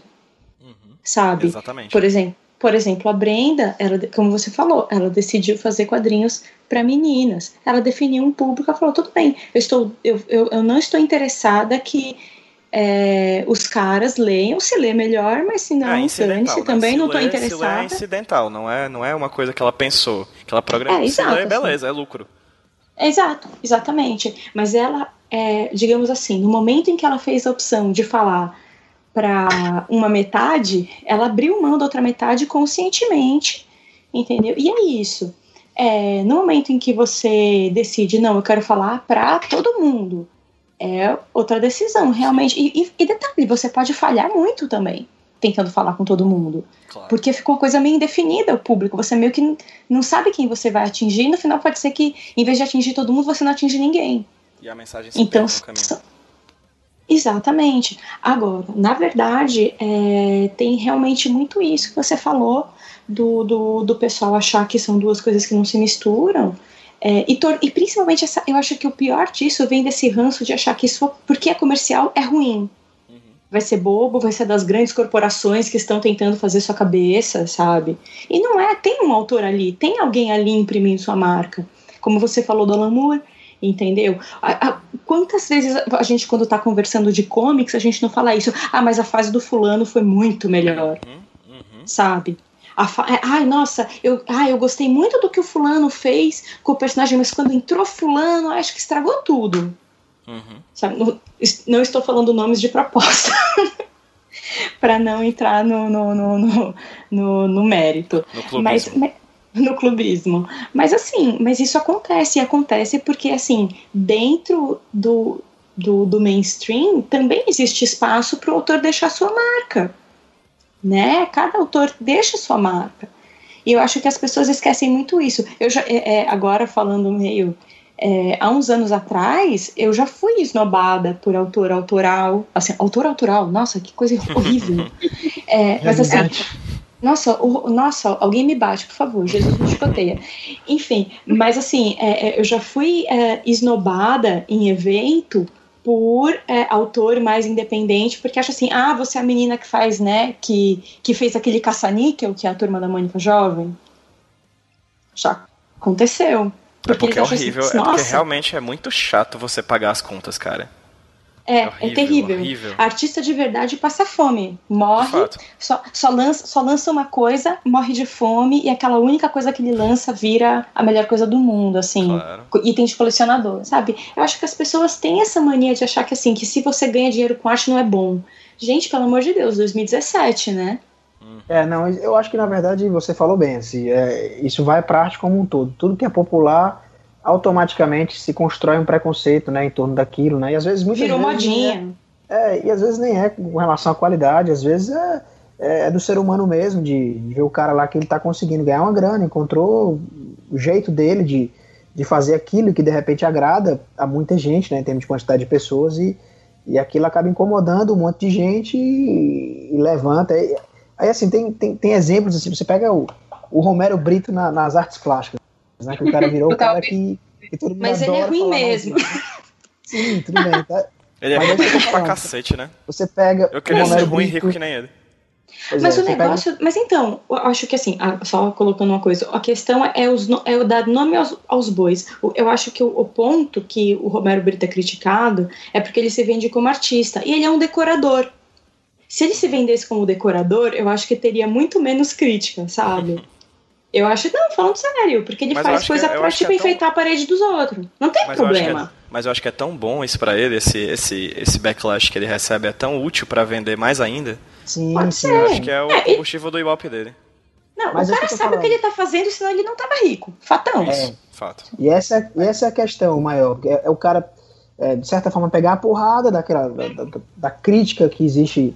Uhum, sabe? Exatamente. Por exemplo, por exemplo, a Brenda, ela, como você falou, ela decidiu fazer quadrinhos para meninas. Ela definiu um público, ela falou: tudo bem, eu, estou, eu, eu, eu não estou interessada que é, os caras leiam, se lê melhor, mas se não, ah, se né? também se não estou interessada. Se lê é incidental, não é, não é uma coisa que ela pensou, que ela programou. É, exato, se lê, beleza, assim. é lucro. Exato, exatamente. Mas ela, é, digamos assim, no momento em que ela fez a opção de falar para uma metade, ela abriu mão da outra metade conscientemente, entendeu? E é isso. É, no momento em que você decide, não, eu quero falar para todo mundo, é outra decisão, realmente. E, e, e, detalhe, você pode falhar muito também, tentando falar com todo mundo. Claro. Porque ficou uma coisa meio indefinida o público. Você meio que não sabe quem você vai atingir, e no final pode ser que, em vez de atingir todo mundo, você não atinge ninguém. E a mensagem se então, Exatamente. Agora, na verdade, é, tem realmente muito isso que você falou do, do, do pessoal achar que são duas coisas que não se misturam. É, e, e, principalmente, essa, eu acho que o pior disso vem desse ranço de achar que isso, porque é comercial, é ruim. Uhum. Vai ser bobo, vai ser das grandes corporações que estão tentando fazer sua cabeça, sabe? E não é, tem um autor ali, tem alguém ali imprimindo sua marca. Como você falou do Alan Moore, entendeu? A, a, quantas vezes a gente, quando tá conversando de comics, a gente não fala isso? Ah, mas a fase do fulano foi muito melhor, uhum, uhum. sabe? É, ai, nossa, eu, ai, eu gostei muito do que o fulano fez com o personagem, mas quando entrou fulano, acho que estragou tudo. Uhum. Sabe? Não, não, estou falando nomes de proposta. para não entrar no, no, no, no, no mérito. No mas, mas, no clubismo. Mas assim, mas isso acontece, e acontece porque assim, dentro do, do, do mainstream também existe espaço para o autor deixar sua marca né? Cada autor deixa sua marca. E eu acho que as pessoas esquecem muito isso. Eu já, é, é, agora falando meio. É, há uns anos atrás, eu já fui esnobada por autor autoral. Assim, autor autoral, nossa, que coisa horrível. É, mas assim. Nossa, o, nossa, alguém me bate, por favor, Jesus me chicoteia. Enfim, mas assim, é, é, eu já fui esnobada em evento por é, autor mais independente, porque acha assim, ah, você é a menina que faz, né, que, que fez aquele caça-níquel, que é a turma da Mônica Jovem. Já aconteceu. Porque é porque é horrível, assim, é porque realmente é muito chato você pagar as contas, cara. É, é, horrível, é terrível. Horrível. Artista de verdade passa fome, morre, só, só, lança, só lança uma coisa, morre de fome e aquela única coisa que ele lança vira a melhor coisa do mundo, assim. Claro. Item de colecionador, sabe? Eu acho que as pessoas têm essa mania de achar que assim, que se você ganha dinheiro com arte não é bom. Gente, pelo amor de Deus, 2017, né? É, não, eu acho que na verdade você falou bem, assim, é, isso vai para arte como um todo. Tudo que é popular automaticamente se constrói um preconceito, né, em torno daquilo, né? E às vezes muitas Virou vezes modinha. É, é, e às vezes nem é com relação à qualidade, às vezes é, é, é do ser humano mesmo, de, de ver o cara lá que ele está conseguindo ganhar uma grana, encontrou o jeito dele de, de fazer aquilo que de repente agrada a muita gente, né, em termos de quantidade de pessoas, e, e aquilo acaba incomodando um monte de gente e, e levanta. E, aí assim, tem, tem, tem exemplos, assim, você pega o, o Romero Brito na, nas artes plásticas né? Que o cara virou o cara que, que todo mundo Mas ele é ruim mesmo. Sim, tudo bem. Tá? Ele é ruim pra cacete, né? Você pega. Eu queria ser ruim e rico que nem ele. Pois mas é, o negócio. Pega... Mas então, eu acho que assim, só colocando uma coisa, a questão é, os, é o dar nome aos, aos bois. Eu acho que o, o, ponto que o Romero Brito é criticado é porque ele se vende como artista. E ele é um decorador. Se ele se vendesse como decorador, eu acho que teria muito menos crítica, sabe? Eu acho, não, falando sério, porque ele mas faz coisa que, pra, tipo, é enfeitar tão... a parede dos outros. Não tem mas problema. Eu é, mas eu acho que é tão bom isso pra ele, esse, esse, esse backlash que ele recebe é tão útil pra vender mais ainda. Sim, Pode sim. Eu acho que é o é, combustível e... do Ibope dele. Não, mas o cara sabe falando. o que ele tá fazendo, senão ele não tava rico. Fatão. É, fato. E essa, e essa é a questão maior. É, é o cara, é, de certa forma, pegar a porrada daquela, da, da, da crítica que existe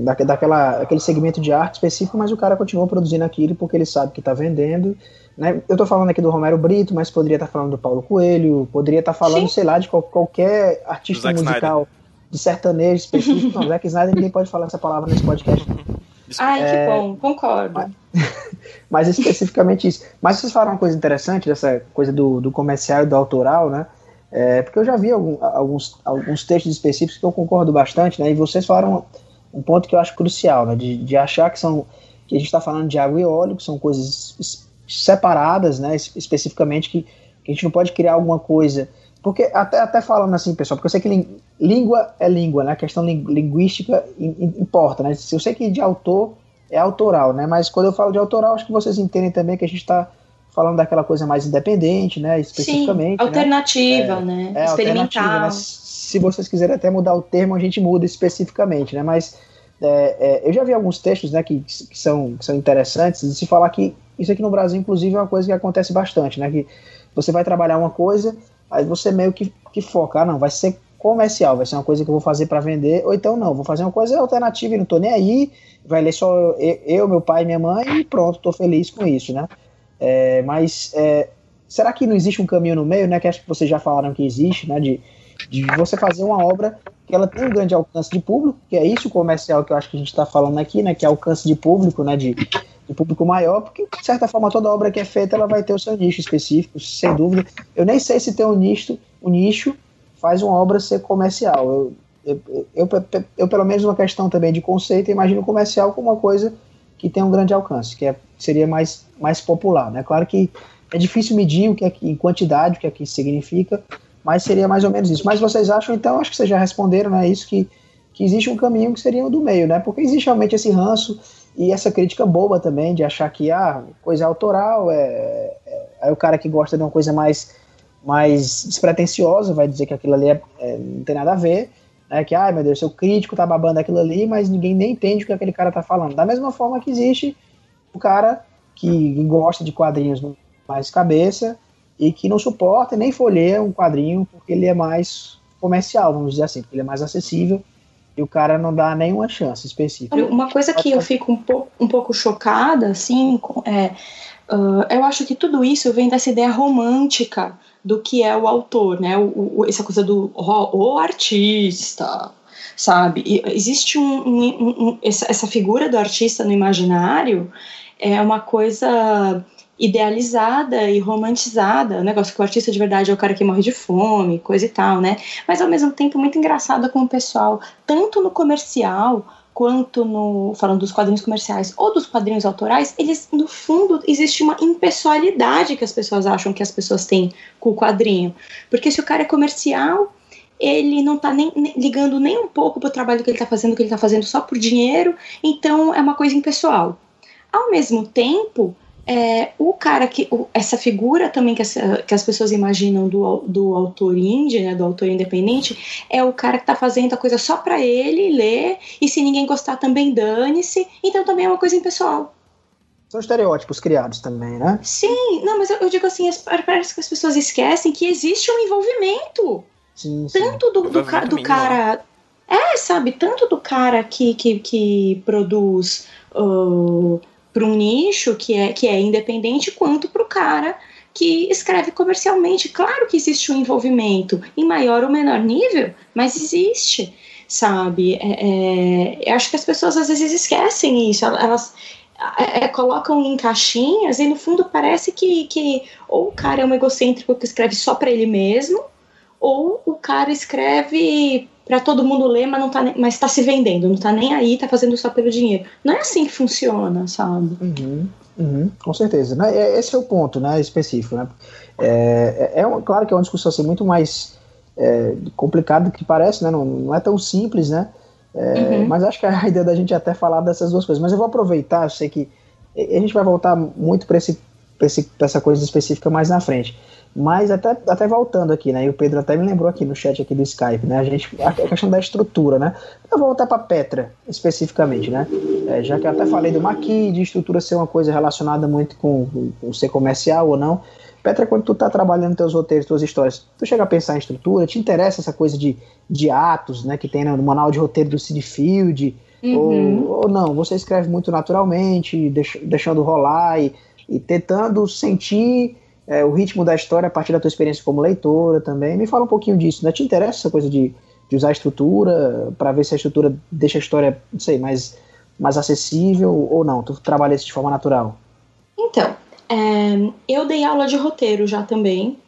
da, daquela, aquele segmento de arte específico, mas o cara continua produzindo aquilo porque ele sabe que está vendendo. Né? Eu estou falando aqui do Romero Brito, mas poderia estar tá falando do Paulo Coelho, poderia estar tá falando, Sim. sei lá, de qual, qualquer artista musical Snyder. de sertanejo específico. Não, Zack Snyder ninguém pode falar essa palavra nesse podcast. Ai, é, que bom, concordo. Mas, mas, especificamente isso. Mas vocês falaram uma coisa interessante dessa coisa do, do comercial e do autoral, né? É, porque eu já vi algum, alguns, alguns textos específicos que eu concordo bastante, né? E vocês falaram um ponto que eu acho crucial, né, de, de achar que são que a gente está falando de água e óleo, que são coisas separadas, né, especificamente que, que, a gente não pode criar alguma coisa, porque até, até falando assim, pessoal, porque eu sei que língua é língua, né, a questão linguística importa, né, eu sei que de autor é autoral, né, mas quando eu falo de autoral, acho que vocês entendem também que a gente está falando daquela coisa mais independente, né, especificamente. Sim, alternativa, né, né? É, experimental. Né? Se vocês quiserem até mudar o termo, a gente muda especificamente, né, mas é, é, eu já vi alguns textos né, que, que, são, que são interessantes de se falar que isso aqui no Brasil, inclusive, é uma coisa que acontece bastante, né? Que você vai trabalhar uma coisa, aí você meio que, que foca, ah, não, vai ser comercial, vai ser uma coisa que eu vou fazer para vender, ou então não, vou fazer uma coisa alternativa e não tô nem aí, vai ler só eu, eu meu pai e minha mãe e pronto, tô feliz com isso, né? É, mas é, será que não existe um caminho no meio, né? Que acho que vocês já falaram que existe, né? De, de você fazer uma obra que ela tem um grande alcance de público, que é isso comercial que eu acho que a gente está falando aqui, né, que é alcance de público, né, de, de, público maior, porque de certa forma toda obra que é feita ela vai ter o seu nicho específico, sem dúvida. Eu nem sei se ter um nicho, um nicho faz uma obra ser comercial. Eu, eu, eu, eu, eu pelo menos uma questão também de conceito, imagino comercial como uma coisa que tem um grande alcance, que é, seria mais, mais popular. Né? Claro que é difícil medir o que é em quantidade, o que é que significa, mas seria mais ou menos isso. Mas vocês acham, então, acho que vocês já responderam, né? Isso que, que existe um caminho que seria o do meio, né? Porque existe realmente esse ranço e essa crítica boba também de achar que, ah, coisa autoral, é, é, é o cara que gosta de uma coisa mais, mais despretensiosa vai dizer que aquilo ali é, é, não tem nada a ver, né? Que, ai meu Deus, seu crítico tá babando aquilo ali, mas ninguém nem entende o que aquele cara tá falando. Da mesma forma que existe o cara que gosta de quadrinhos mais cabeça e que não suporta nem folheia um quadrinho porque ele é mais comercial, vamos dizer assim, porque ele é mais acessível e o cara não dá nenhuma chance específica. Uma coisa que eu fico um pouco, um pouco chocada, assim, é, uh, eu acho que tudo isso vem dessa ideia romântica do que é o autor, né? O, o, essa coisa do o artista, sabe? E existe um, um, um, essa, essa figura do artista no imaginário é uma coisa idealizada e romantizada, o negócio que o artista de verdade é o cara que morre de fome, coisa e tal, né? Mas ao mesmo tempo muito engraçada com o pessoal, tanto no comercial quanto no falando dos quadrinhos comerciais ou dos quadrinhos autorais, eles no fundo existe uma impessoalidade que as pessoas acham que as pessoas têm com o quadrinho, porque se o cara é comercial ele não está nem, nem, ligando nem um pouco para o trabalho que ele está fazendo, que ele está fazendo só por dinheiro, então é uma coisa impessoal. Ao mesmo tempo, é, o cara que. O, essa figura também que, essa, que as pessoas imaginam do, do autor indie, né, do autor independente, é o cara que está fazendo a coisa só para ele ler, e se ninguém gostar também dane-se. Então também é uma coisa impessoal. São estereótipos criados também, né? Sim, não, mas eu, eu digo assim, parece que as pessoas esquecem que existe um envolvimento. Sim, sim. Tanto do, do, do, do cara. É, sabe, tanto do cara que, que, que produz. Uh, para um nicho que é, que é independente, quanto para o cara que escreve comercialmente. Claro que existe um envolvimento, em maior ou menor nível, mas existe, sabe? É, é, eu acho que as pessoas às vezes esquecem isso, elas é, é, colocam em caixinhas e no fundo parece que, que ou o cara é um egocêntrico que escreve só para ele mesmo, ou o cara escreve para todo mundo ler, mas não tá, mas está se vendendo, não está nem aí, está fazendo só pelo dinheiro. Não é assim que funciona, sabe? Uhum, uhum, com certeza, né? É, esse é o ponto, né, específico, né? É, é, é claro que é uma discussão assim, muito mais é, complicada do que parece, né? Não, não é tão simples, né? É, uhum. Mas acho que a ideia da gente é até falar dessas duas coisas. Mas eu vou aproveitar, eu sei que a gente vai voltar muito para esse, esse, essa coisa específica mais na frente. Mas até, até voltando aqui, né? E o Pedro até me lembrou aqui no chat aqui do Skype, né? A gente a questão da estrutura, né? Eu vou voltar para Petra especificamente, né? É, já que eu até falei do Maqui, de estrutura ser uma coisa relacionada muito com, com, com ser comercial ou não. Petra, quando tu tá trabalhando teus roteiros, tuas histórias, tu chega a pensar em estrutura? Te interessa essa coisa de, de atos, né? Que tem no manual de roteiro do Sid Field? Uhum. Ou, ou não? Você escreve muito naturalmente, deix, deixando rolar e, e tentando sentir é, o ritmo da história a partir da tua experiência como leitora também. Me fala um pouquinho disso, né? Te interessa essa coisa de, de usar a estrutura para ver se a estrutura deixa a história, não sei, mais, mais acessível ou não? Tu trabalha isso de forma natural? Então, é, eu dei aula de roteiro já também.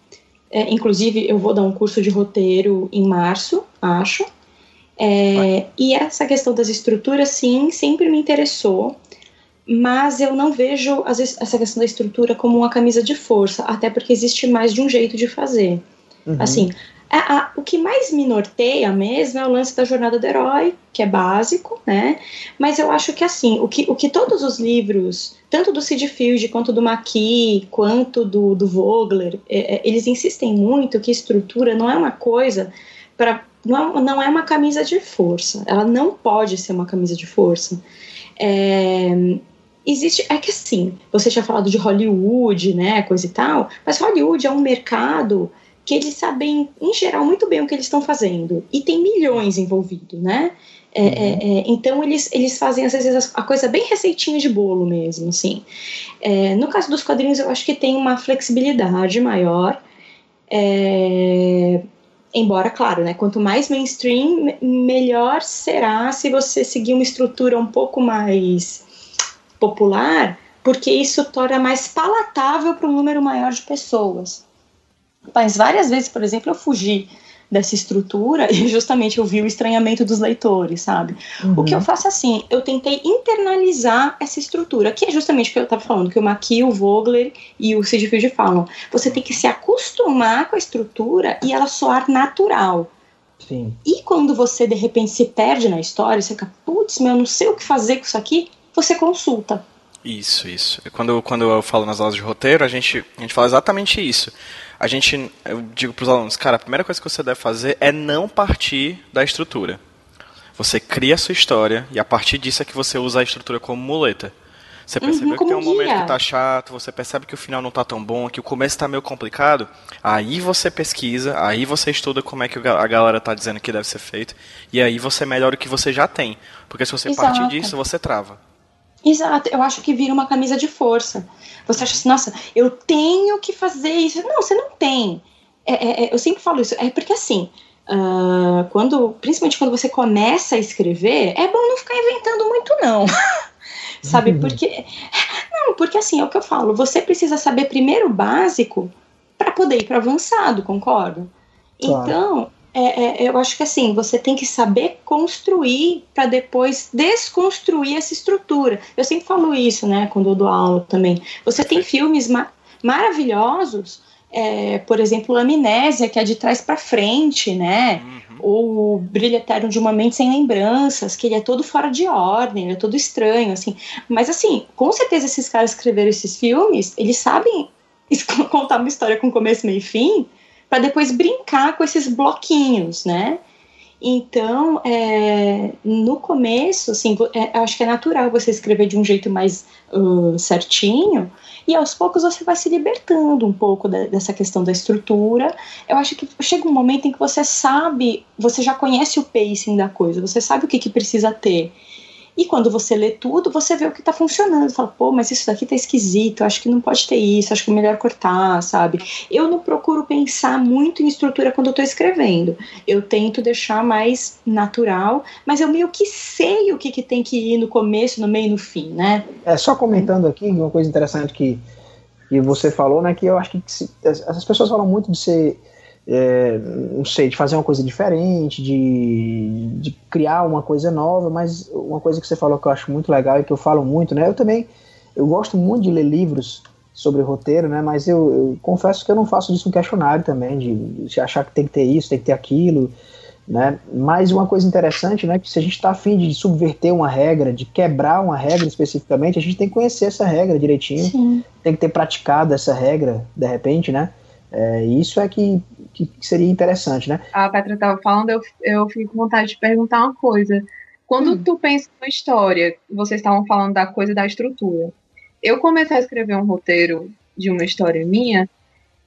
É, inclusive, eu vou dar um curso de roteiro em março, acho. É, e essa questão das estruturas, sim, sempre me interessou mas eu não vejo vezes, essa questão da estrutura como uma camisa de força, até porque existe mais de um jeito de fazer. Uhum. Assim, a, a, o que mais me norteia mesmo é o lance da jornada do herói, que é básico, né? Mas eu acho que assim, o que, o que todos os livros, tanto do Sid Field, quanto do Maqui, quanto do, do Vogler, é, é, eles insistem muito que estrutura não é uma coisa para não, é, não é uma camisa de força. Ela não pode ser uma camisa de força. É, existe. É que assim, você tinha falado de Hollywood, né, coisa e tal, mas Hollywood é um mercado que eles sabem, em geral, muito bem o que eles estão fazendo. E tem milhões envolvidos, né? É, uhum. é, é, então eles, eles fazem às vezes a coisa bem receitinha de bolo mesmo, assim. É, no caso dos quadrinhos eu acho que tem uma flexibilidade maior, é, embora claro, né? Quanto mais mainstream, melhor será se você seguir uma estrutura um pouco mais popular, porque isso torna mais palatável para um número maior de pessoas. Mas várias vezes, por exemplo, eu fugi dessa estrutura e justamente eu vi o estranhamento dos leitores, sabe? Uhum. O que eu uhum. faço assim, eu tentei internalizar essa estrutura, que é justamente o que eu estava falando, que o Maqui, o Vogler e o Sid Field falam. Você tem que se acostumar com a estrutura e ela soar natural. Sim. E quando você de repente se perde na história, você fica, putz, meu, eu não sei o que fazer com isso aqui, você consulta. Isso, isso. Quando, quando eu falo nas aulas de roteiro, a gente, a gente fala exatamente isso. A gente, eu digo para os alunos, cara, a primeira coisa que você deve fazer é não partir da estrutura. Você cria a sua história e a partir disso é que você usa a estrutura como muleta. Você uhum, percebeu uhum, que tem um momento que tá chato, você percebe que o final não tá tão bom, que o começo tá meio complicado, aí você pesquisa, aí você estuda como é que a galera tá dizendo que deve ser feito, e aí você melhora o que você já tem. Porque se você Exato. partir disso, você trava. Exato, eu acho que vira uma camisa de força. Você acha assim, nossa, eu tenho que fazer isso. Não, você não tem. É, é, é eu sempre falo isso, é porque assim, uh, quando, principalmente quando você começa a escrever, é bom não ficar inventando muito, não. Sabe, uhum. porque. Não, porque assim, é o que eu falo, você precisa saber primeiro o básico para poder ir para avançado, concordo? Claro. Então, é, é, eu acho que assim, você tem que saber construir para depois desconstruir essa estrutura. Eu sempre falo isso, né, quando eu dou aula também. Você tem filmes ma maravilhosos, é, por exemplo, Amnésia, que é de trás para frente, né? Uhum. Ou Brilho Eterno de uma Mente Sem Lembranças, que ele é todo fora de ordem, ele é todo estranho, assim. Mas, assim, com certeza esses caras escreveram esses filmes, eles sabem contar uma história com começo, meio e fim, para depois brincar com esses bloquinhos, né? Então, é, no começo, assim, é, acho que é natural você escrever de um jeito mais uh, certinho, e aos poucos você vai se libertando um pouco da, dessa questão da estrutura. Eu acho que chega um momento em que você sabe, você já conhece o pacing da coisa, você sabe o que, que precisa ter. E quando você lê tudo, você vê o que está funcionando. Fala, pô, mas isso daqui tá esquisito, acho que não pode ter isso, acho que é melhor cortar, sabe? Eu não procuro pensar muito em estrutura quando eu estou escrevendo. Eu tento deixar mais natural, mas eu meio que sei o que, que tem que ir no começo, no meio e no fim, né? É, só comentando aqui, uma coisa interessante que, que você falou, né, que eu acho que se, as pessoas falam muito de ser é, não sei, de fazer uma coisa diferente, de, de criar uma coisa nova, mas uma coisa que você falou que eu acho muito legal e que eu falo muito, né? Eu também, eu gosto muito de ler livros sobre roteiro, né? Mas eu, eu confesso que eu não faço disso um questionário também, de, de achar que tem que ter isso, tem que ter aquilo, né? Mas uma coisa interessante, né? Que se a gente está afim de subverter uma regra, de quebrar uma regra especificamente, a gente tem que conhecer essa regra direitinho, Sim. tem que ter praticado essa regra, de repente, né? É, isso é que, que, seria interessante, né? A Petra estava falando, eu, eu fiquei com vontade de perguntar uma coisa. Quando hum. tu pensa numa história, vocês estavam falando da coisa da estrutura. Eu comecei a escrever um roteiro de uma história minha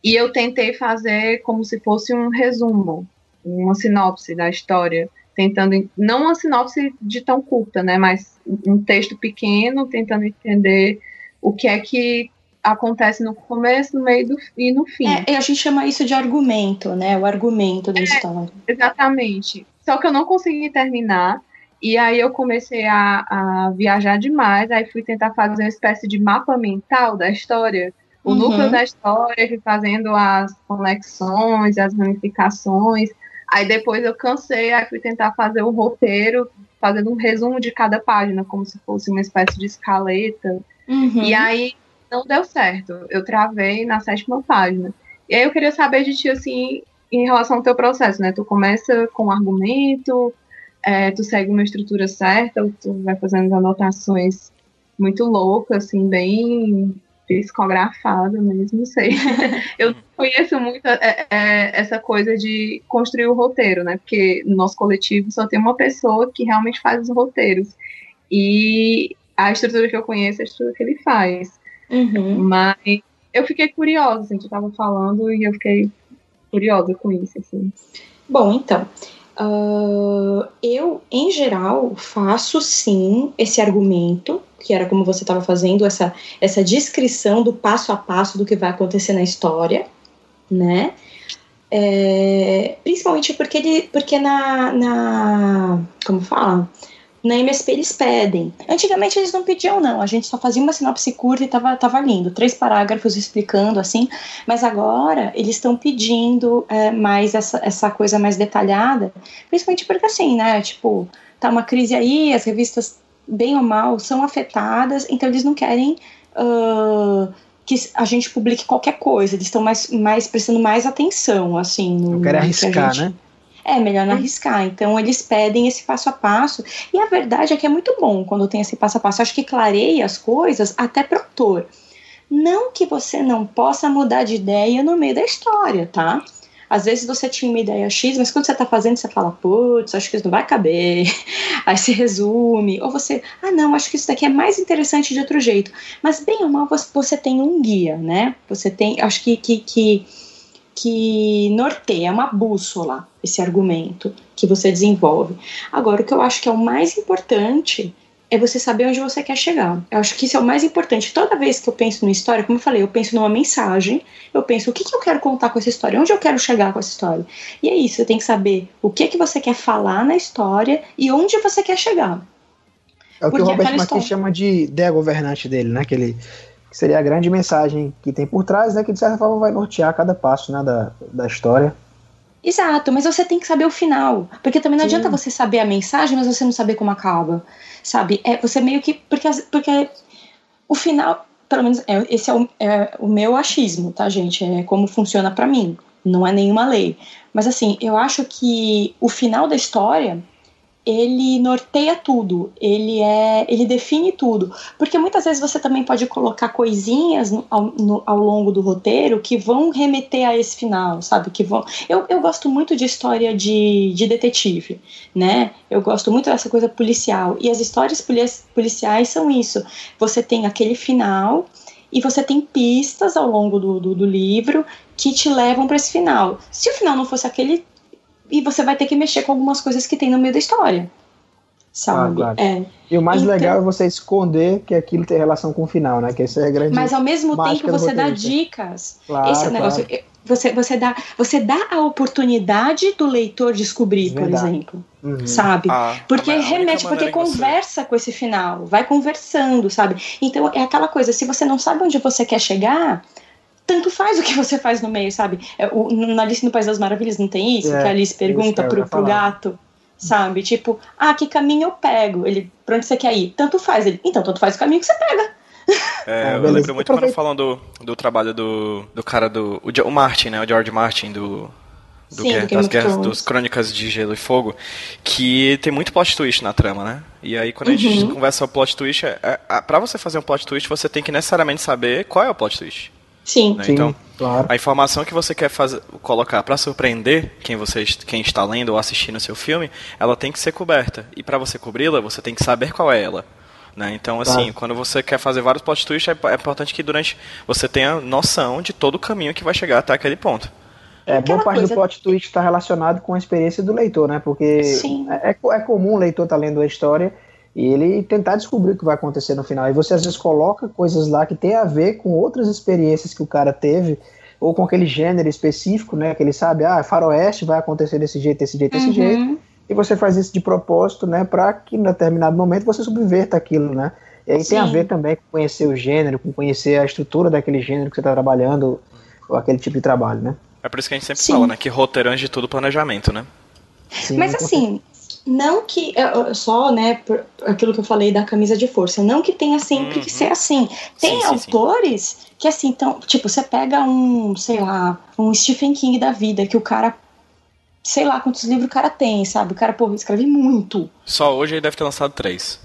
e eu tentei fazer como se fosse um resumo, uma sinopse da história, tentando não uma sinopse de tão curta, né, mas um texto pequeno, tentando entender o que é que acontece no começo, no meio do, e no fim. É, a gente chama isso de argumento, né? O argumento da é, história. Exatamente. Só que eu não consegui terminar. E aí eu comecei a, a, viajar demais, aí fui tentar fazer uma espécie de mapa mental da história, o uhum. núcleo da história, fui fazendo as conexões, as ramificações. Aí depois eu cansei, aí fui tentar fazer o roteiro, fazendo um resumo de cada página, como se fosse uma espécie de escaleta. Uhum. E aí não deu certo. Eu travei na sétima página. E aí eu queria saber de ti, assim, em relação ao teu processo, né? Tu começa com um argumento, é, tu segue uma estrutura certa, ou tu vai fazendo anotações muito loucas, assim, bem psicografada mesmo, não sei. eu conheço muito é, é, essa coisa de construir o roteiro, né? Porque no nosso coletivo só tem uma pessoa que realmente faz os roteiros. E a estrutura que eu conheço é a estrutura que ele faz. Uhum. Mas eu fiquei curiosa, assim, tu tava falando e eu fiquei curiosa com isso, assim. Bom, então, uh, eu, em geral, faço sim esse argumento, que era como você estava fazendo, essa, essa descrição do passo a passo do que vai acontecer na história, né? É, principalmente porque ele, porque na, na como fala, na MSP eles pedem. Antigamente eles não pediam, não. A gente só fazia uma sinopse curta e tava, tava lindo. Três parágrafos explicando, assim. Mas agora eles estão pedindo é, mais essa, essa coisa mais detalhada. Principalmente porque, assim, né? Tipo, tá uma crise aí, as revistas, bem ou mal, são afetadas. Então eles não querem. Uh, que a gente publique qualquer coisa, eles estão mais, mais prestando mais atenção, assim. No, não querem arriscar, que gente... né? É melhor não arriscar. Então eles pedem esse passo a passo. E a verdade é que é muito bom quando tem esse passo a passo. acho que clareia as coisas até pro autor. Não que você não possa mudar de ideia no meio da história, tá? Às vezes você tinha uma ideia X, mas quando você tá fazendo, você fala, putz, acho que isso não vai caber. Aí se resume. Ou você, ah, não, acho que isso daqui é mais interessante de outro jeito. Mas bem ou mal, você, tem um guia, né? Você tem, acho que, que, que que norteia, é uma bússola esse argumento que você desenvolve. Agora, o que eu acho que é o mais importante é você saber onde você quer chegar. Eu acho que isso é o mais importante. Toda vez que eu penso numa história, como eu falei, eu penso numa mensagem, eu penso o que, que eu quero contar com essa história, onde eu quero chegar com essa história. E é isso, você tem que saber o que, que você quer falar na história e onde você quer chegar. É o que Porque o Robert McKee história... chama de ideia governante dele, né? Que ele que seria a grande mensagem que tem por trás, né, que de certa forma vai nortear cada passo né, da, da história. Exato, mas você tem que saber o final. Porque também não Sim. adianta você saber a mensagem, mas você não saber como acaba. Sabe? É, você meio que. Porque, porque o final, pelo menos, é, esse é o, é o meu achismo, tá, gente? É como funciona para mim. Não é nenhuma lei. Mas assim, eu acho que o final da história ele norteia tudo, ele é, ele define tudo, porque muitas vezes você também pode colocar coisinhas no, ao, no, ao, longo do roteiro que vão remeter a esse final, sabe? Que vão. Eu, eu gosto muito de história de, de detetive, né? Eu gosto muito dessa coisa policial e as histórias policiais são isso. Você tem aquele final e você tem pistas ao longo do, do, do livro que te levam para esse final. Se o final não fosse aquele e você vai ter que mexer com algumas coisas que tem no meio da história. Sabe? Ah, claro. é. E o mais então, legal é você esconder que aquilo tem relação com o final, né? Que essa é a grande Mas ao mesmo tempo você dá dicas. Claro, Esse é o negócio. Claro. Você, você, dá, você dá a oportunidade do leitor descobrir, Verdade. por exemplo. Uhum. Sabe? Ah, porque remete, porque conversa você... com esse final, vai conversando, sabe? Então é aquela coisa, se você não sabe onde você quer chegar, tanto faz o que você faz no meio, sabe? É, o, na Alice no País das Maravilhas não tem isso? É, que a Alice pergunta pro, pro gato, sabe? Tipo, ah, que caminho eu pego? Ele, pra onde você quer ir? Tanto faz. Ele, então, tanto faz o caminho que você pega. É, ah, eu lembro muito quando falam do, do trabalho do, do cara do. O, o Martin, né? O George Martin, do. Do Sim, guerra, das guerras, dos Crônicas de Gelo e Fogo, que tem muito plot twist na trama, né? E aí, quando uhum. a gente uhum. conversa o plot twist, é, é, pra você fazer um plot twist, você tem que necessariamente saber qual é o plot twist. Sim. Né? Sim então, claro. a informação que você quer fazer, colocar para surpreender quem você quem está lendo ou assistindo o seu filme, ela tem que ser coberta. E para você cobri-la, você tem que saber qual é ela. Né? Então, assim, claro. quando você quer fazer vários plot twists, é, é importante que durante você tenha noção de todo o caminho que vai chegar até aquele ponto. É, boa parte coisa... do plot twist está relacionado com a experiência do leitor, né? Porque é, é, é comum o leitor estar tá lendo a história e ele tentar descobrir o que vai acontecer no final. E você às vezes coloca coisas lá que tem a ver com outras experiências que o cara teve, ou com aquele gênero específico, né? Que ele sabe, ah, faroeste vai acontecer desse jeito, desse jeito, desse uhum. jeito. E você faz isso de propósito, né? Para que em determinado momento você subverta aquilo, né? E aí Sim. tem a ver também com conhecer o gênero, com conhecer a estrutura daquele gênero que você está trabalhando, ou aquele tipo de trabalho, né? É por isso que a gente sempre Sim. fala, né? Que roteiro antes de tudo planejamento, né? Sim, Mas assim, não que só né por aquilo que eu falei da camisa de força não que tenha sempre uhum. que ser assim tem sim, autores sim, sim. que assim então tipo você pega um sei lá um Stephen King da vida que o cara sei lá quantos livros o cara tem sabe o cara pô escreve muito só hoje ele deve ter lançado três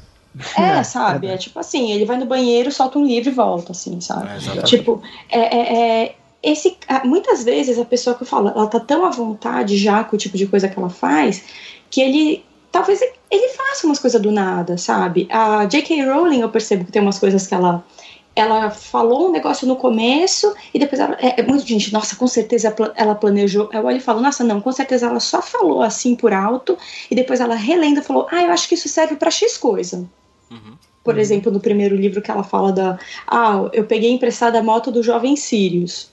é, sabe? É tipo assim, ele vai no banheiro, solta um livro e volta, assim, sabe? É, tipo, é, é, é esse, muitas vezes a pessoa que eu falo, ela tá tão à vontade já com o tipo de coisa que ela faz, que ele talvez ele faça umas coisas do nada, sabe? A J.K. Rowling, eu percebo que tem umas coisas que ela ela falou um negócio no começo e depois ela. É, é muito gente, nossa, com certeza ela planejou. Eu olho e falo, nossa, não, com certeza ela só falou assim por alto e depois ela relendo e falou, ah, eu acho que isso serve para X coisa. Uhum. Por uhum. exemplo, no primeiro livro que ela fala da. Ah, eu peguei emprestada a moto do jovem Sirius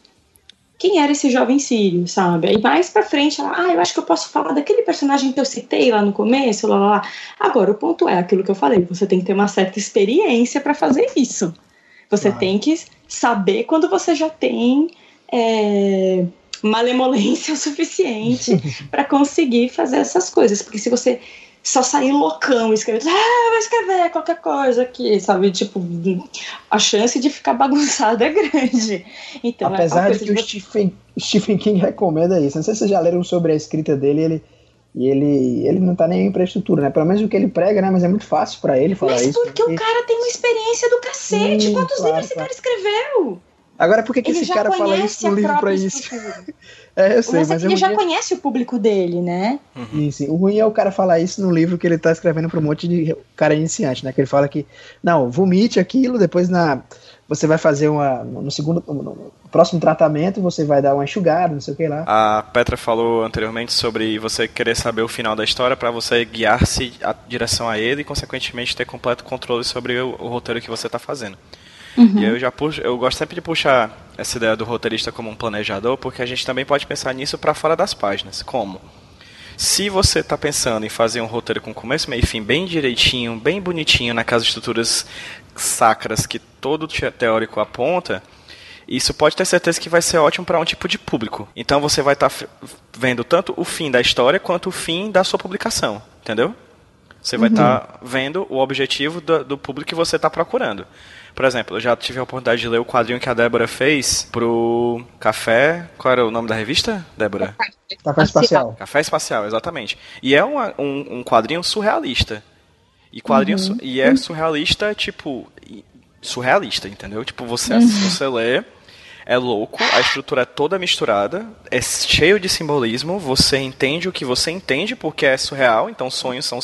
quem era esse jovem sírio, sabe? Aí mais pra frente, ela, ah, eu acho que eu posso falar daquele personagem que eu citei lá no começo, lá, lá, lá. Agora, o ponto é aquilo que eu falei, você tem que ter uma certa experiência para fazer isso. Você tem que saber quando você já tem é, malemolência o suficiente para conseguir fazer essas coisas. Porque se você só sair loucão escrevendo, ah, vai escrever qualquer coisa aqui, sabe? Tipo, a chance de ficar bagunçado é grande. Então, é Apesar é de que o Stephen, Stephen King recomenda isso. Não sei se vocês já leram sobre a escrita dele, ele. E ele, ele não tá nem pra estrutura, né? Pelo menos o que ele prega, né? Mas é muito fácil para ele falar isso. Mas porque, porque, o cara tem uma experiência do cacete. Sim, Quantos claro, livros esse cara escreveu? Agora, por que, que esse cara fala isso no livro pra isso? é, eu sei, mas, mas ele já conhece o público dele, né? Uhum. Sim, O ruim é o cara falar isso no livro que ele tá escrevendo pra um monte de cara iniciante, né? Que ele fala que, não, vomite aquilo, depois na você vai fazer uma no segundo no próximo tratamento você vai dar uma enxugada não sei o que lá a Petra falou anteriormente sobre você querer saber o final da história para você guiar-se a direção a ele e consequentemente ter completo controle sobre o, o roteiro que você está fazendo Uhum. E eu já puxo, eu gosto sempre de puxar essa ideia do roteirista como um planejador, porque a gente também pode pensar nisso para fora das páginas. Como? Se você está pensando em fazer um roteiro com começo, meio e fim bem direitinho, bem bonitinho, naquelas estruturas sacras que todo teórico aponta, isso pode ter certeza que vai ser ótimo para um tipo de público. Então você vai estar tá vendo tanto o fim da história quanto o fim da sua publicação, entendeu? Você vai estar uhum. tá vendo o objetivo do, do público que você está procurando. Por exemplo, eu já tive a oportunidade de ler o quadrinho que a Débora fez pro Café. Qual era o nome da revista, Débora? Café Espacial. Café Espacial, exatamente. E é uma, um, um quadrinho surrealista. E quadrinho uhum. e é surrealista, tipo. Surrealista, entendeu? Tipo, você, uhum. você lê é louco, a estrutura é toda misturada, é cheio de simbolismo, você entende o que você entende porque é surreal, então sonhos são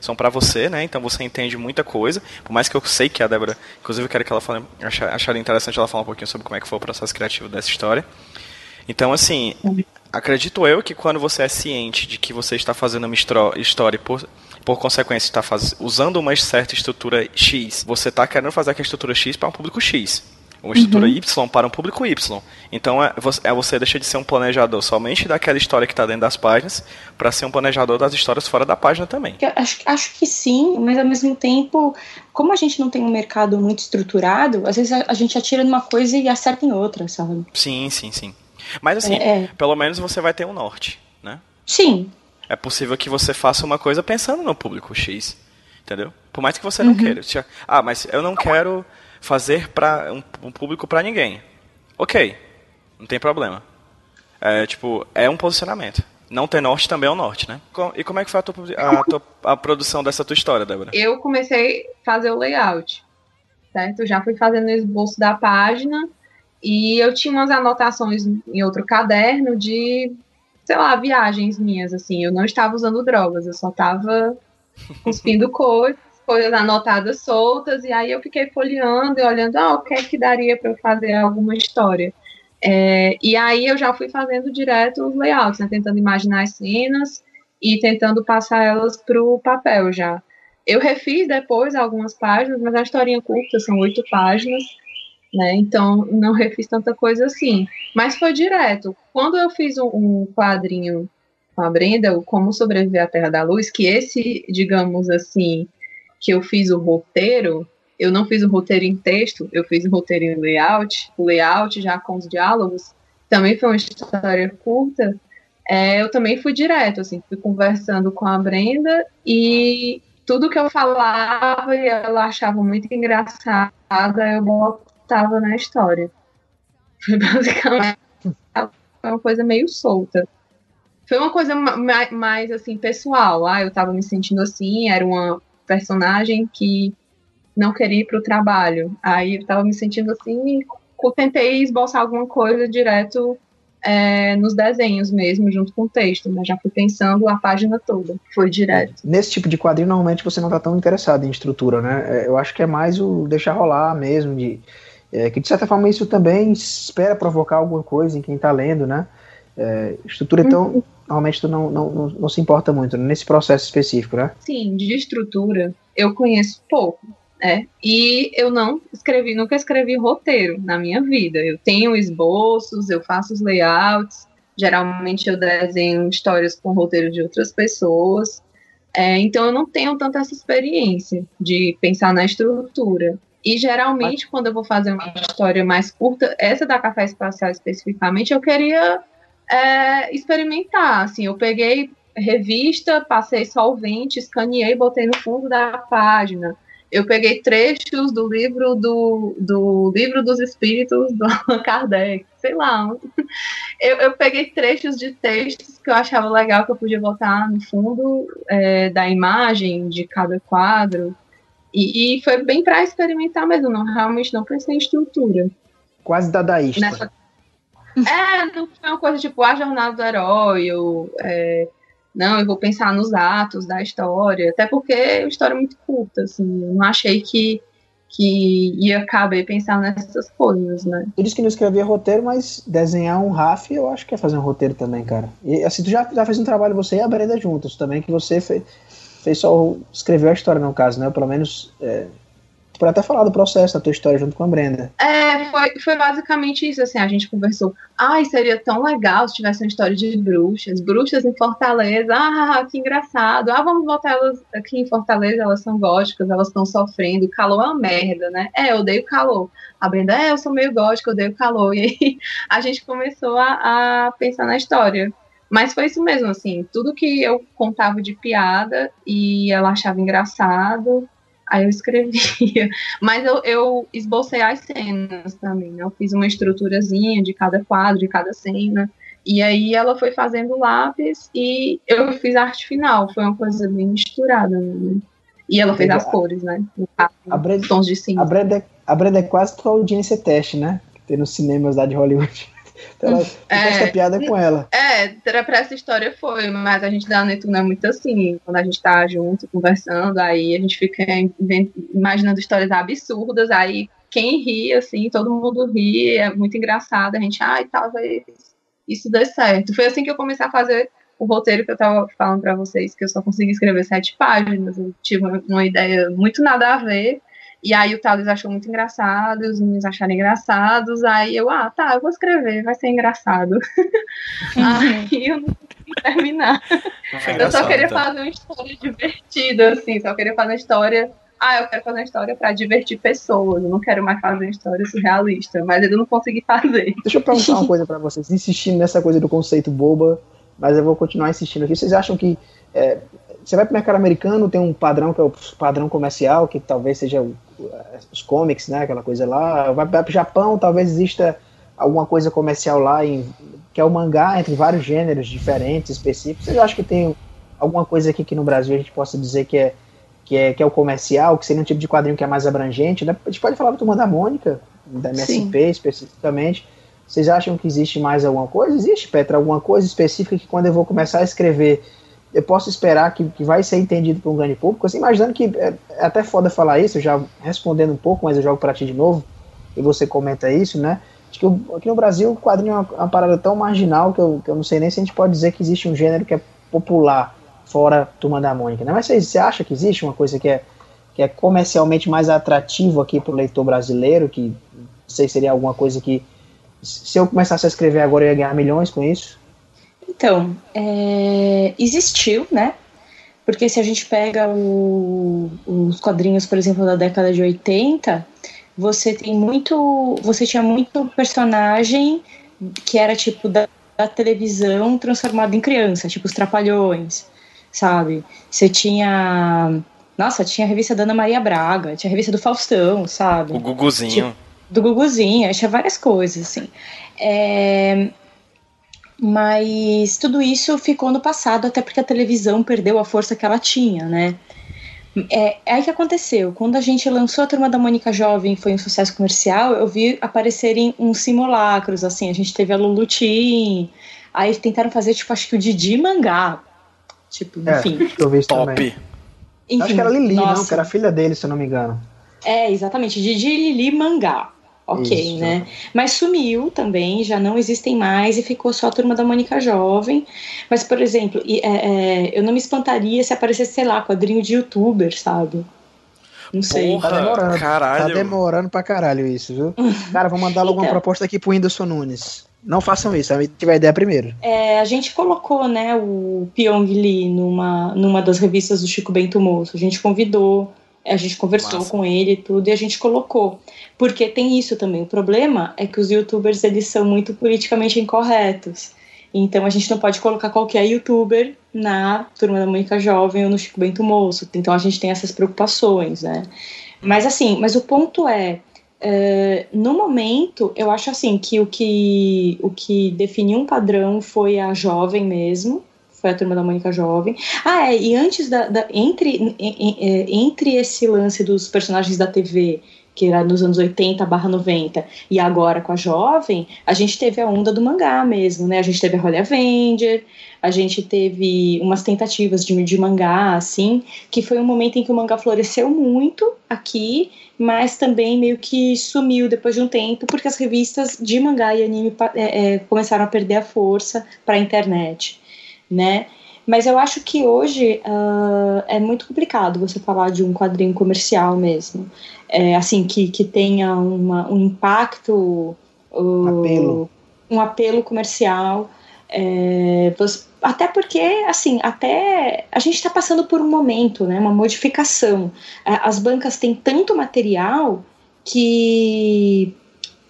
são para você, né? Então você entende muita coisa, por mais que eu sei que a Débora, inclusive eu quero que ela fale, achar, interessante ela falar um pouquinho sobre como é que foi o processo criativo dessa história. Então, assim, acredito eu que quando você é ciente de que você está fazendo uma história por, por consequência está usando uma certa estrutura X, você está querendo fazer aquela estrutura X para um público X uma estrutura uhum. Y para um público Y. Então é você, é você deixa de ser um planejador somente daquela história que está dentro das páginas para ser um planejador das histórias fora da página também. Acho, acho que sim, mas ao mesmo tempo, como a gente não tem um mercado muito estruturado, às vezes a, a gente atira numa coisa e acerta em outra, sabe? Sim, sim, sim. Mas assim, é, é. pelo menos você vai ter um norte, né? Sim. É possível que você faça uma coisa pensando no público X, entendeu? Por mais que você não uhum. queira. Ah, mas eu não quero fazer para um, um, público para ninguém. Ok, não tem problema. É, tipo, é um posicionamento. Não ter norte também é um norte, né? E como é que foi a, tua, a, tua, a produção dessa tua história, Débora? Eu comecei a fazer o layout, certo? Já fui fazendo o esboço da página e eu tinha umas anotações em outro caderno de, sei lá, viagens minhas, assim. Eu não estava usando drogas, eu só estava cuspindo coisas coisas anotadas soltas, e aí eu fiquei folheando e olhando, ah, o que é que daria para eu fazer alguma história. É, e aí eu já fui fazendo direto os layouts, né, tentando imaginar as cenas e tentando passar elas para o papel já. Eu refiz depois algumas páginas, mas a historinha curta, são oito páginas, né? Então não refiz tanta coisa assim. Mas foi direto. Quando eu fiz um, um quadrinho com a Brenda, o Como Sobreviver à Terra da Luz, que esse, digamos assim, que eu fiz o roteiro, eu não fiz o roteiro em texto, eu fiz o roteiro em layout, o layout já com os diálogos, também foi uma história curta, é, eu também fui direto, assim, fui conversando com a Brenda e tudo que eu falava e ela achava muito engraçada, eu botava na história. Foi basicamente uma coisa meio solta. Foi uma coisa mais, mais assim, pessoal. Ah, eu tava me sentindo assim, era uma personagem que não queria ir para o trabalho. Aí eu estava me sentindo assim tentei esboçar alguma coisa direto é, nos desenhos mesmo, junto com o texto, mas já fui pensando a página toda, foi direto. Nesse tipo de quadrinho, normalmente você não está tão interessado em estrutura, né? É, eu acho que é mais o deixar rolar mesmo, de, é, que de certa forma isso também espera provocar alguma coisa em quem está lendo, né? É, estrutura, então, uhum normalmente tu não, não, não, não se importa muito nesse processo específico, né? Sim, de estrutura eu conheço pouco. né? e eu não escrevi, nunca escrevi roteiro na minha vida. Eu tenho esboços, eu faço os layouts, geralmente eu desenho histórias com roteiro de outras pessoas. É, então eu não tenho tanta essa experiência de pensar na estrutura. E geralmente, quando eu vou fazer uma história mais curta, essa da Café Espacial especificamente, eu queria é, experimentar. Assim, eu peguei revista, passei solvente, escaneei, botei no fundo da página. Eu peguei trechos do livro do, do livro dos espíritos do Allan Kardec, sei lá. Eu, eu peguei trechos de textos que eu achava legal que eu podia botar no fundo é, da imagem de cada quadro. E, e foi bem para experimentar mesmo, não realmente não pensei em estrutura. Quase dadaísta. Nessa, é, não foi uma coisa tipo a jornada do herói, ou, é, não, eu vou pensar nos atos da história, até porque é uma história muito curta, assim, não achei que, que ia caber pensar nessas coisas, né? Tu disse que não escrevia roteiro, mas desenhar um RAF eu acho que é fazer um roteiro também, cara. E assim, tu já, já fez um trabalho, você e a Brenda juntos também, que você fez, fez só, escreveu a história no caso, né? Pelo menos é, para até falar do processo, da tua história junto com a Brenda. É, foi, foi basicamente isso, assim, a gente conversou, ai, seria tão legal se tivesse uma história de bruxas, bruxas em Fortaleza, ah, que engraçado, ah, vamos botar elas aqui em Fortaleza, elas são góticas, elas estão sofrendo, calor é uma merda, né? É, eu odeio calor. A Brenda, é, eu sou meio gótica, eu odeio calor. E aí a gente começou a, a pensar na história. Mas foi isso mesmo, assim, tudo que eu contava de piada e ela achava engraçado, aí eu escrevia. Mas eu, eu esbocei as cenas também, né? Eu fiz uma estruturazinha de cada quadro, de cada cena. E aí ela foi fazendo lápis e eu fiz a arte final. Foi uma coisa bem misturada, né? E ela fez as cores, né? A Brenda, tons de cinza. A Brenda, a Brenda é quase tua audiência teste, né? Tem nos cinemas lá de Hollywood. Então ela é, piada com ela. É, pra essa história foi, mas a gente da Netuno é muito assim, quando a gente tá junto, conversando, aí a gente fica imaginando histórias absurdas, aí quem ri, assim, todo mundo ri, é muito engraçado, a gente, ai, talvez isso dê certo. Foi assim que eu comecei a fazer o roteiro que eu tava falando para vocês, que eu só consegui escrever sete páginas, eu tive uma ideia muito nada a ver, e aí o Thales achou muito engraçado, os meninos acharam engraçados, aí eu, ah, tá, eu vou escrever, vai ser engraçado. aí eu não consegui terminar. eu só queria tá? fazer uma história divertida, assim, só queria fazer uma história. Ah, eu quero fazer uma história para divertir pessoas, eu não quero mais fazer uma história surrealista, mas eu não consegui fazer. Deixa eu perguntar uma coisa para vocês, insistindo nessa coisa do conceito boba, mas eu vou continuar insistindo aqui. Vocês acham que é, você vai para o mercado americano, tem um padrão que é o padrão comercial, que talvez seja o, os comics, né, aquela coisa lá. Vai para o Japão, talvez exista alguma coisa comercial lá, em, que é o mangá, entre vários gêneros diferentes, específicos. Vocês acham que tem alguma coisa aqui que no Brasil a gente possa dizer que é, que é, que é o comercial, que seria um tipo de quadrinho que é mais abrangente? Né? A gente pode falar do Turma da Mônica, da MSP Sim. especificamente. Vocês acham que existe mais alguma coisa? Existe, Petra, alguma coisa específica que quando eu vou começar a escrever eu posso esperar que, que vai ser entendido por um grande público, assim, imaginando que é, é até foda falar isso, já respondendo um pouco, mas eu jogo para ti de novo, e você comenta isso, né? Acho que eu, aqui no Brasil o quadrinho é uma, uma, parada tão marginal que eu, que eu não sei nem se a gente pode dizer que existe um gênero que é popular fora Turma da Mônica, né? Mas você, você acha que existe uma coisa que é, que é comercialmente mais atrativo aqui para o leitor brasileiro, que não sei seria alguma coisa que se eu começasse a escrever agora eu ia ganhar milhões com isso? Então, é, existiu, né? Porque se a gente pega o, os quadrinhos, por exemplo, da década de 80, você tem muito. Você tinha muito personagem que era tipo da, da televisão transformado em criança, tipo os Trapalhões, sabe? Você tinha. Nossa, tinha a revista da Ana Maria Braga, tinha a revista do Faustão, sabe? O Guguzinho. Tipo, do Guguzinho, tinha várias coisas, assim. É, mas tudo isso ficou no passado, até porque a televisão perdeu a força que ela tinha, né? É, é aí que aconteceu. Quando a gente lançou a Turma da Mônica Jovem foi um sucesso comercial, eu vi aparecerem uns simulacros, assim. A gente teve a Lulu Tim, aí tentaram fazer, tipo, acho que o Didi Mangá. Tipo, é, enfim. Eu vi Top. Também. Enfim, acho que era Lili, nossa. não, que era filha dele, se eu não me engano. É, exatamente. Didi Lili Mangá ok, Isso. né? Mas sumiu também, já não existem mais e ficou só a turma da Mônica Jovem. Mas, por exemplo, é, é, eu não me espantaria se aparecesse, sei lá, quadrinho de youtuber, sabe? Não sei. Porra, tá demorando. Caralho. Tá demorando pra caralho isso, viu? Cara, vou mandar logo então, uma proposta aqui pro Whindersson Nunes. Não façam isso, a gente tiver ideia primeiro. É, a gente colocou, né, o Pyong Lee numa, numa das revistas do Chico Bento Moço. A gente convidou a gente conversou Massa. com ele e tudo, e a gente colocou. Porque tem isso também. O problema é que os youtubers, eles são muito politicamente incorretos. Então a gente não pode colocar qualquer youtuber na Turma da Mônica Jovem ou no Chico Bento Moço. Então a gente tem essas preocupações, né? Mas assim, mas o ponto é, é, no momento, eu acho assim que o que o que definiu um padrão foi a jovem mesmo, foi a turma da Mônica Jovem. Ah, é, e antes da. da entre, é, entre esse lance dos personagens da TV, que era nos anos 80 barra 90, e agora com a Jovem, a gente teve a onda do mangá mesmo, né? A gente teve a Holly Avenger, a gente teve umas tentativas de, de mangá, assim, que foi um momento em que o mangá floresceu muito aqui, mas também meio que sumiu depois de um tempo, porque as revistas de mangá e anime é, é, começaram a perder a força para a internet né? Mas eu acho que hoje uh, é muito complicado você falar de um quadrinho comercial mesmo. É, assim, que, que tenha uma, um impacto. Uh, apelo. Um apelo comercial. É, até porque, assim, até a gente está passando por um momento, né, uma modificação. As bancas têm tanto material que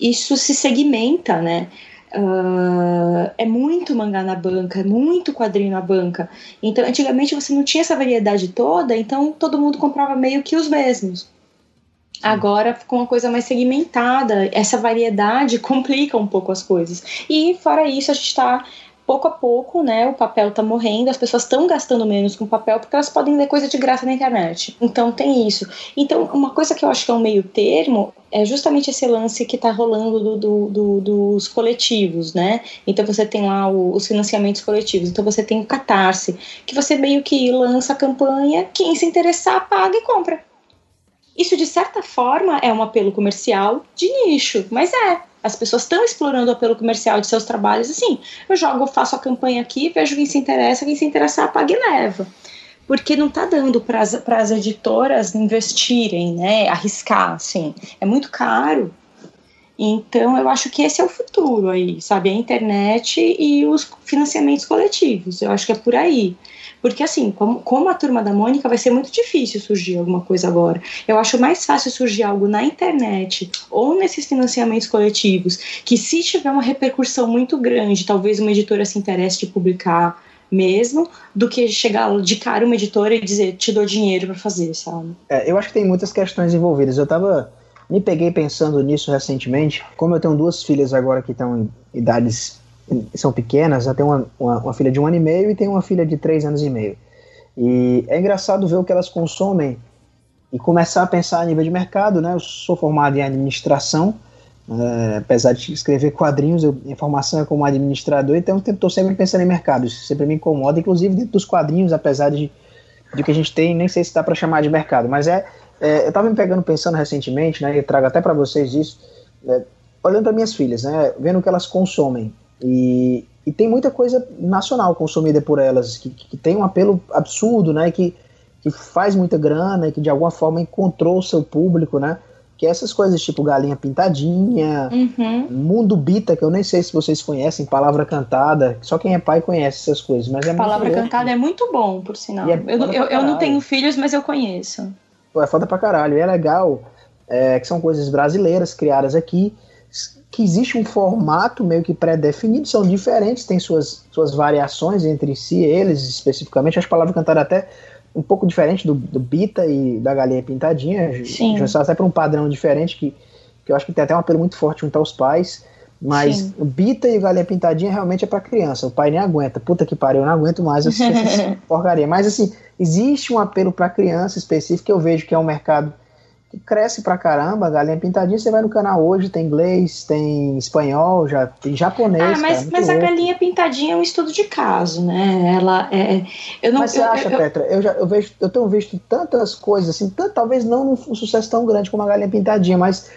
isso se segmenta, né? Uh, é muito mangá na banca, é muito quadrinho na banca. Então, antigamente você não tinha essa variedade toda, então todo mundo comprava meio que os mesmos. Agora ficou uma coisa mais segmentada, essa variedade complica um pouco as coisas. E fora isso, a gente está pouco a pouco, né, o papel tá morrendo, as pessoas estão gastando menos com papel porque elas podem ler coisa de graça na internet. Então tem isso. Então, uma coisa que eu acho que é um meio termo é justamente esse lance que tá rolando do, do, do, dos coletivos, né? Então você tem lá o, os financiamentos coletivos, então você tem o Catarse, que você meio que lança a campanha, quem se interessar paga e compra. Isso, de certa forma, é um apelo comercial de nicho, mas é. As pessoas estão explorando o apelo comercial de seus trabalhos assim. Eu jogo, faço a campanha aqui, vejo quem se interessa, quem se interessar, paga e leva. Porque não está dando para as editoras investirem, né? Arriscar, assim. É muito caro. Então, eu acho que esse é o futuro aí, sabe? A internet e os financiamentos coletivos. Eu acho que é por aí. Porque, assim, como, como a turma da Mônica, vai ser muito difícil surgir alguma coisa agora. Eu acho mais fácil surgir algo na internet ou nesses financiamentos coletivos, que se tiver uma repercussão muito grande, talvez uma editora se interesse de publicar mesmo, do que chegar de cara uma editora e dizer, te dou dinheiro para fazer, sabe? É, eu acho que tem muitas questões envolvidas. Eu tava. Me peguei pensando nisso recentemente. Como eu tenho duas filhas agora que estão em idades são pequenas, tem uma, uma, uma, filha de um ano e meio e tem uma filha de três anos e meio. E é engraçado ver o que elas consomem e começar a pensar a nível de mercado, né? Eu sou formado em administração, é, apesar de escrever quadrinhos, eu, minha formação é como administrador, então estou sempre pensando em mercado, isso sempre me incomoda, inclusive dentro dos quadrinhos, apesar de, de que a gente tem, nem sei se dá para chamar de mercado, mas é, é eu estava me pegando pensando recentemente, né? E trago até para vocês isso, é, olhando para minhas filhas, né? Vendo o que elas consomem. E, e tem muita coisa nacional consumida por elas, que, que tem um apelo absurdo, né? Que, que faz muita grana e que de alguma forma encontrou o seu público, né? Que é essas coisas tipo Galinha Pintadinha, uhum. Mundo Bita, que eu nem sei se vocês conhecem, Palavra Cantada, só quem é pai conhece essas coisas, mas é Palavra Cantada é muito bom, por sinal. É eu, eu, eu, não tenho filhos, mas eu conheço. Pô, é foda pra caralho. E é legal é, que são coisas brasileiras criadas aqui que existe um formato meio que pré-definido, são diferentes, tem suas, suas variações entre si, eles especificamente. As palavras cantaram até um pouco diferente do, do Bita e da Galinha Pintadinha, já até para um padrão diferente, que, que eu acho que tem até um apelo muito forte junto aos pais. Mas Sim. o Bita e Galinha Pintadinha realmente é para criança. O pai nem aguenta. Puta que pariu, eu não aguento mais assistir porcaria. Mas assim, existe um apelo para criança específico que eu vejo que é um mercado cresce pra caramba, Galinha Pintadinha, você vai no canal hoje, tem inglês, tem espanhol, já tem japonês. Ah, mas, cara, mas a Galinha Pintadinha é um estudo de caso, né? Ela é. Eu não, mas você eu, acha, eu, Petra? Eu, já, eu, vejo, eu tenho visto tantas coisas, assim, tanto, talvez não num sucesso tão grande como a Galinha Pintadinha, mas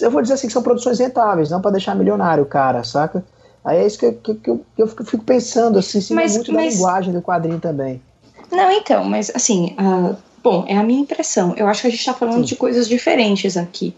eu vou dizer assim que são produções rentáveis, não para deixar milionário cara, saca? Aí é isso que, que, que, eu, que eu fico pensando, assim, sim, mas, muito mas... da linguagem do quadrinho também. Não, então, mas assim, uh, Bom, é a minha impressão. Eu acho que a gente está falando Sim. de coisas diferentes aqui.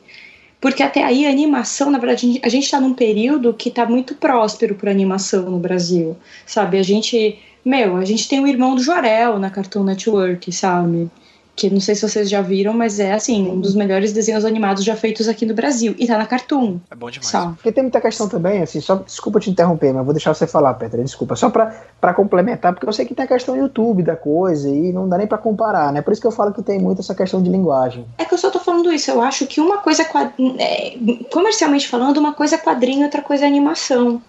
Porque até aí a animação, na verdade, a gente está num período que está muito próspero para animação no Brasil, sabe? A gente, meu, a gente tem o irmão do Jorel na Cartoon Network, sabe? Que não sei se vocês já viram, mas é assim, um dos melhores desenhos animados já feitos aqui no Brasil. E tá na Cartoon. É bom demais. Só. Porque tem muita questão também, assim, só desculpa te interromper, mas vou deixar você falar, Petra, desculpa. Só pra, pra complementar, porque eu sei que tem a questão YouTube da coisa e não dá nem pra comparar, né? Por isso que eu falo que tem muito essa questão de linguagem. É que eu só tô falando isso, eu acho que uma coisa, é, comercialmente falando, uma coisa é quadrinho, outra coisa é animação.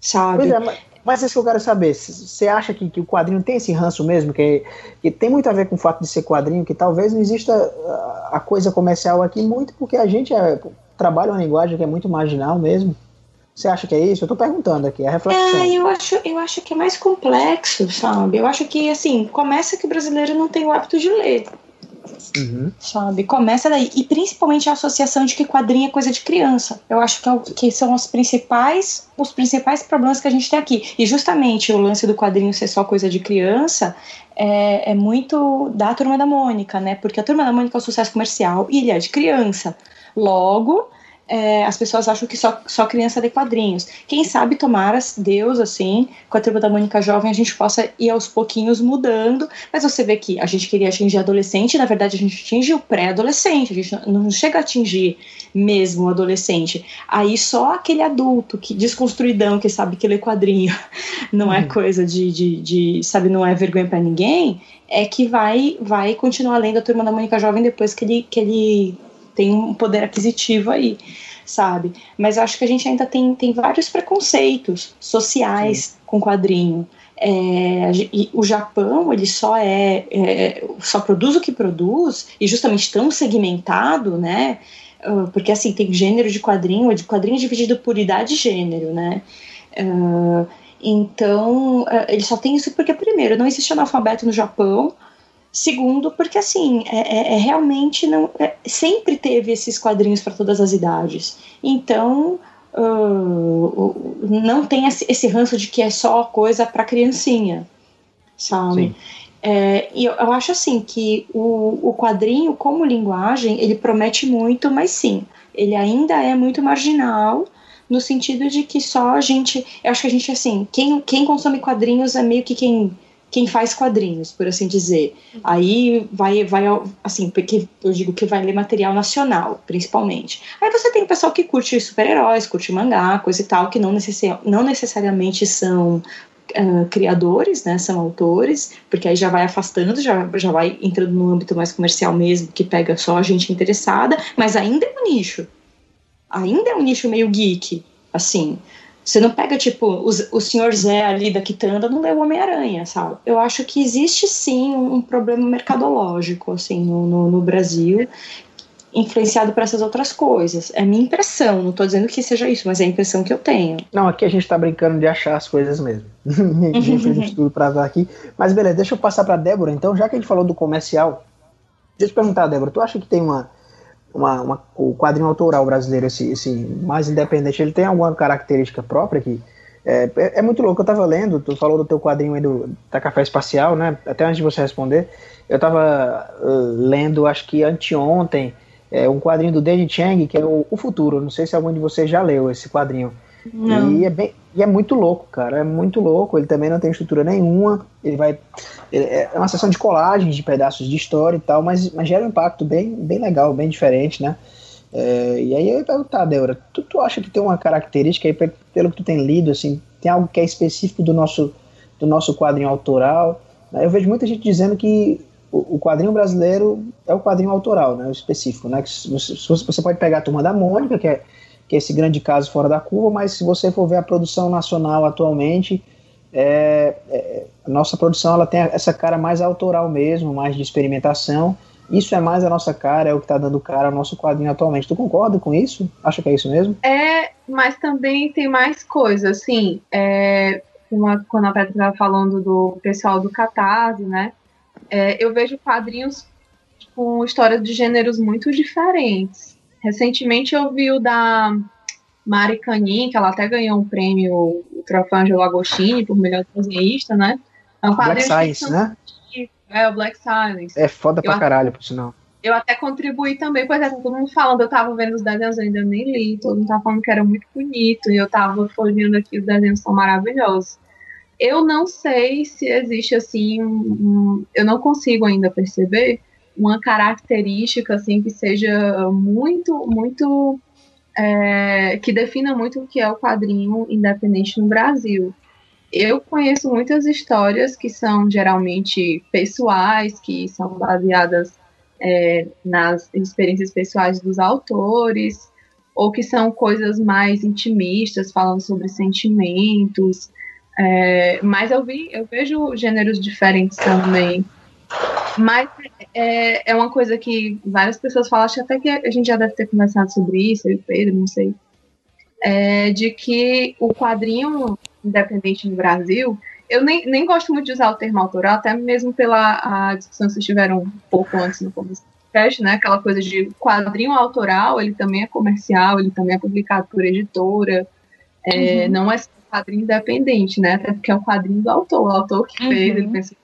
Sabe? Pois é, mas, mas é isso que eu quero saber. Você acha que, que, o quadrinho tem esse ranço mesmo? Que, que, tem muito a ver com o fato de ser quadrinho, que talvez não exista ah, a coisa comercial aqui muito porque a gente é, trabalha uma linguagem que é muito marginal mesmo. Você acha que é isso? Eu tô perguntando aqui, é reflexão. É, eu acho, eu acho que é mais complexo, sabe? Eu acho que, assim, começa que o brasileiro não tem o hábito de ler, Uhum. Sabe? Começa daí. E principalmente a associação de que quadrinho é coisa de criança. Eu acho que, é o, que são os principais, os principais problemas que a gente tem aqui. E justamente o lance do quadrinho ser só coisa de criança é, é muito da turma da Mônica, né? Porque a turma da Mônica é um sucesso comercial e ele é de criança. Logo, é, as pessoas acham que só, só criança lê quadrinhos. Quem sabe, tomara Deus, assim, com a turma da Mônica Jovem, a gente possa ir aos pouquinhos mudando. Mas você vê que a gente queria atingir adolescente, na verdade a gente atinge o pré-adolescente, a gente não chega a atingir mesmo o adolescente. Aí só aquele adulto que desconstruidão, que sabe que lê quadrinho não é uhum. coisa de, de, de, sabe, não é vergonha para ninguém, é que vai vai continuar lendo a turma da Mônica Jovem depois que ele, que ele tem um poder aquisitivo aí, sabe? Mas eu acho que a gente ainda tem, tem vários preconceitos sociais Sim. com quadrinho. É, o Japão ele só é, é, só produz o que produz e justamente tão segmentado, né? Uh, porque assim tem gênero de quadrinho, de quadrinho dividido por idade e gênero, né? Uh, então uh, ele só tem isso porque primeiro não existe analfabeto no Japão, Segundo, porque assim, é, é, é realmente não. É, sempre teve esses quadrinhos para todas as idades. Então, uh, não tem esse, ranço de que é só coisa para criancinha, sabe? É, e eu, eu, acho assim que o, o quadrinho, como linguagem, ele promete muito, mas sim, ele ainda é muito marginal no sentido de que só a gente. Eu acho que a gente, assim, quem, quem consome quadrinhos é meio que quem quem faz quadrinhos, por assim dizer. Aí vai, vai assim, porque eu digo que vai ler material nacional, principalmente. Aí você tem o pessoal que curte super-heróis, curte mangá, coisa e tal, que não, não necessariamente são Uh, criadores, né, são autores, porque aí já vai afastando, já, já vai entrando no âmbito mais comercial mesmo, que pega só a gente interessada, mas ainda é um nicho. Ainda é um nicho meio geek, assim. Você não pega, tipo, o, o senhor Zé ali da Quitanda não o Homem-Aranha, sabe? Eu acho que existe sim um, problema mercadológico, assim, no, no, no Brasil, influenciado por essas outras coisas. É minha impressão, não estou dizendo que seja isso, mas é a impressão que eu tenho. Não, aqui a gente está brincando de achar as coisas mesmo. a gente estudo para dar aqui. Mas beleza, deixa eu passar para Débora. Então, já que a gente falou do comercial, deixa eu te perguntar, Débora, tu acha que tem uma uma, uma, o quadrinho autoral brasileiro, esse, esse mais independente, ele tem alguma característica própria que é, é, é muito louco. Eu tava lendo, tu falou do teu quadrinho aí do, da Café Espacial, né? Até antes de você responder, eu tava uh, lendo, acho que anteontem, é, um quadrinho do David Chang, que é o, o Futuro. Não sei se algum de vocês já leu esse quadrinho. Não. E é, bem, e é muito louco, cara. É muito louco. Ele também não tem estrutura nenhuma. Ele vai. Ele é uma sessão de colagens de pedaços de história e tal, mas, mas gera um impacto bem, bem legal, bem diferente, né? É, e aí eu ia perguntar, Débora, tu, tu acha que tem uma característica aí, pelo que tu tem lido, assim, tem algo que é específico do nosso, do nosso quadrinho autoral? Eu vejo muita gente dizendo que o, o quadrinho brasileiro é o quadrinho autoral, né? O específico, né? Que você pode pegar a Turma da Mônica, que é que é esse grande caso fora da curva, mas se você for ver a produção nacional atualmente, é, é, nossa produção ela tem essa cara mais autoral mesmo, mais de experimentação. Isso é mais a nossa cara, é o que está dando cara ao nosso quadrinho atualmente. Tu concorda com isso? Acha que é isso mesmo? É, mas também tem mais coisa, assim, é, uma, quando a Petra estava falando do pessoal do Catarse, né? É, eu vejo quadrinhos com histórias de gêneros muito diferentes. Recentemente eu vi o da Mari Canin, que ela até ganhou um prêmio, o troféu Angelo Agostini, por melhor desenhista, né? É um Black Science, né? É, o Black Science. É foda pra eu caralho, por sinal. Eu até contribuí também, pois é, todo mundo falando, eu tava vendo os desenhos, ainda nem li, todo mundo tava falando que era muito bonito, e eu tava folheando aqui, os desenhos são maravilhosos. Eu não sei se existe, assim, um, um, eu não consigo ainda perceber uma característica assim que seja muito, muito é, que defina muito o que é o quadrinho independente no Brasil. Eu conheço muitas histórias que são geralmente pessoais, que são baseadas é, nas experiências pessoais dos autores, ou que são coisas mais intimistas, falando sobre sentimentos. É, mas eu vi, eu vejo gêneros diferentes também. Mas é, é uma coisa que várias pessoas falam, acho até que a gente já deve ter conversado sobre isso, eu e Pedro, não sei. É, de que o quadrinho independente no Brasil, eu nem, nem gosto muito de usar o termo autoral, até mesmo pela a discussão que vocês tiveram um pouco antes no começo do podcast, né? Aquela coisa de quadrinho autoral, ele também é comercial, ele também é publicado por editora, é, uhum. não é quadrinho independente, né? Até porque é um quadrinho do autor, o autor que uhum. fez, ele pensou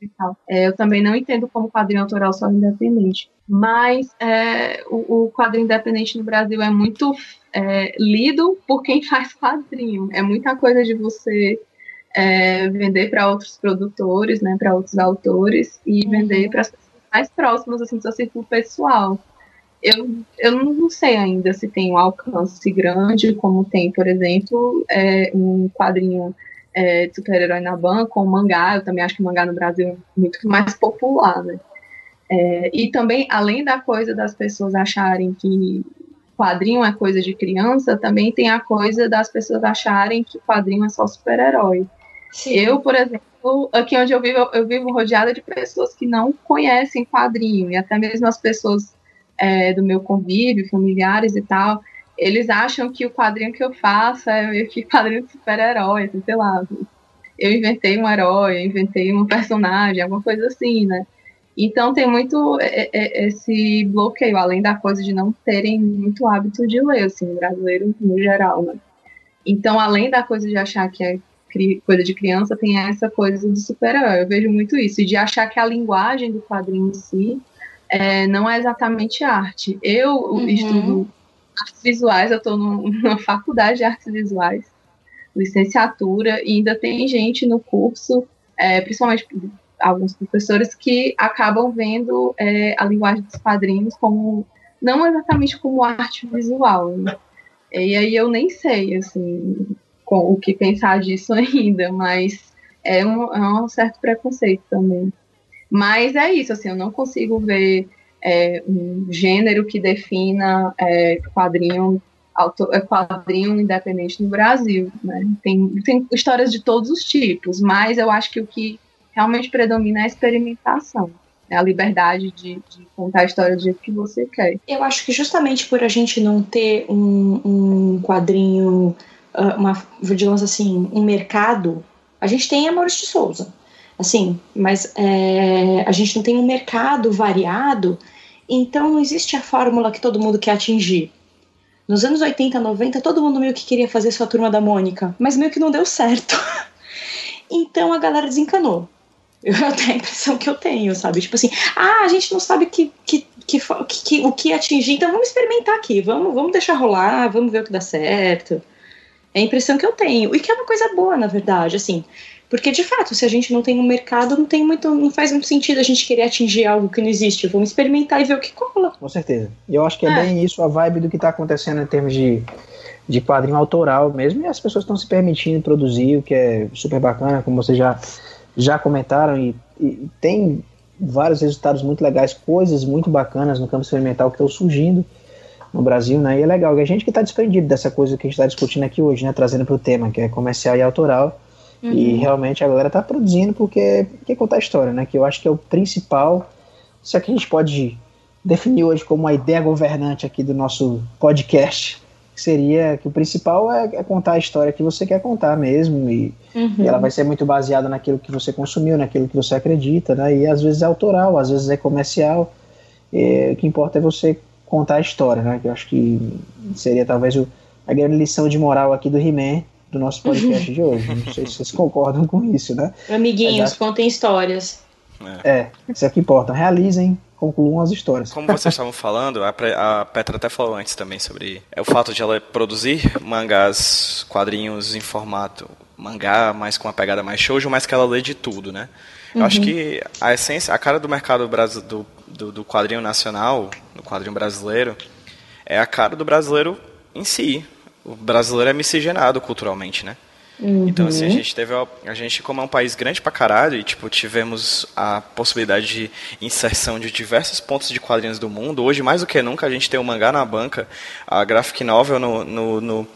e tal. É, eu também não entendo como quadrinho autoral só independente. Mas é, o, o, quadrinho independente no Brasil é muito é, lido por quem faz quadrinho. É muita coisa de você é, vender para outros produtores, né, para outros autores e uhum. vender para as pessoas mais próximas assim, do seu círculo pessoal. Eu, eu não sei ainda se tem um alcance grande, como tem, por exemplo, é, um quadrinho é, de super-herói na banca, com mangá. Eu também acho que o mangá no Brasil é muito mais popular, né? É, e também, além da coisa das pessoas acharem que quadrinho é coisa de criança, também tem a coisa das pessoas acharem que quadrinho é só super-herói. Eu, por exemplo, aqui onde eu vivo, eu vivo rodeada de pessoas que não conhecem quadrinho, e até mesmo as pessoas é, do meu convívio, familiares e tal, eles acham que o quadrinho que eu faço é meio que quadrinho de super-herói, assim, sei lá. Eu inventei um herói, eu inventei um personagem, alguma coisa assim, né? Então tem muito esse bloqueio, além da coisa de não terem muito hábito de ler, assim, brasileiro no geral, né? Então, além da coisa de achar que é coisa de criança, tem essa coisa do super-herói. Eu vejo muito isso, e de achar que a linguagem do quadrinho em si é, não é exatamente arte. Eu uhum. estudo artes visuais, eu estou numa faculdade de artes visuais, licenciatura, e ainda tem gente no curso, é, principalmente alguns professores, que acabam vendo é, a linguagem dos quadrinhos como não exatamente como arte visual. Né? E aí eu nem sei, assim, com o que pensar disso ainda, mas é um, é um certo preconceito também. Mas é isso, assim, eu não consigo ver é, um gênero que defina é, quadrinho, auto, é, quadrinho independente no Brasil. Né? Tem, tem histórias de todos os tipos, mas eu acho que o que realmente predomina é a experimentação. É a liberdade de, de, contar a história do jeito que você quer. Eu acho que justamente por a gente não ter um, um quadrinho, ah, uma, digamos assim, um mercado, a gente tem a Maurício de Souza, assim, mas é, a gente não tem um mercado variado, então não existe a fórmula que todo mundo quer atingir. Nos anos 80, 90, todo mundo meio que queria fazer sua turma da Mônica, mas meio que não deu certo. então a galera desencanou. Eu tenho a impressão que eu tenho, sabe? Tipo assim, ah, a gente não sabe que, que, que, que, o que atingir, então vamos experimentar aqui, vamos, vamos deixar rolar, vamos ver o que dá certo. É a impressão que eu tenho. E que é uma coisa boa, na verdade, assim. Porque, de fato, se a gente não tem um mercado, não, tem muito, não faz muito sentido a gente querer atingir algo que não existe. Vamos experimentar e ver o que cola. Com certeza. E eu acho que é, é, bem isso a vibe do que está acontecendo em termos de, de quadrinho autoral mesmo. E as pessoas estão se permitindo produzir, o que é super bacana, como vocês já, já comentaram. E, e tem vários resultados muito legais, coisas muito bacanas no campo experimental que estão surgindo no Brasil, né? E é legal que a gente que está desprendido dessa coisa que a gente está discutindo aqui hoje, né? Trazendo para o tema, que é comercial e autoral Uhum. E realmente a galera tá produzindo porque quer contar a história, né? Que eu acho que é o principal. Isso aqui a gente pode definir hoje como uma ideia governante aqui do nosso podcast. Que seria que o principal é, é, contar a história que você quer contar mesmo. E, uhum. e, ela vai ser muito baseada naquilo que você consumiu, naquilo que você acredita, né? E às vezes é autoral, às vezes é comercial. E, o que importa é você contar a história, né? Que eu acho que seria talvez o, a grande lição de moral aqui do He-Man do nosso podcast de hoje. Não sei se vocês concordam com isso, né? Amiguinhos, acho... contem histórias. É. é, isso é que importa. Realizem, concluam as histórias. Como vocês estavam falando, a, a Petra até falou antes também sobre é, o fato de ela produzir mangás, quadrinhos em formato mangá, mas com uma pegada mais shoujo, mas que ela lê de tudo, né? Eu uhum. acho que a essência, a cara do mercado do, do, do quadrinho nacional, do quadrinho brasileiro, é a cara do brasileiro em si, o brasileiro é miscigenado culturalmente, né? Uhum. Então, assim, a gente teve. A, a, gente, como é um país grande pra caralho, e, tipo, tivemos a possibilidade de inserção de diversos pontos de quadrinhos do mundo. Hoje, mais do que nunca, a gente tem o mangá na banca, a graphic novel no, no, no,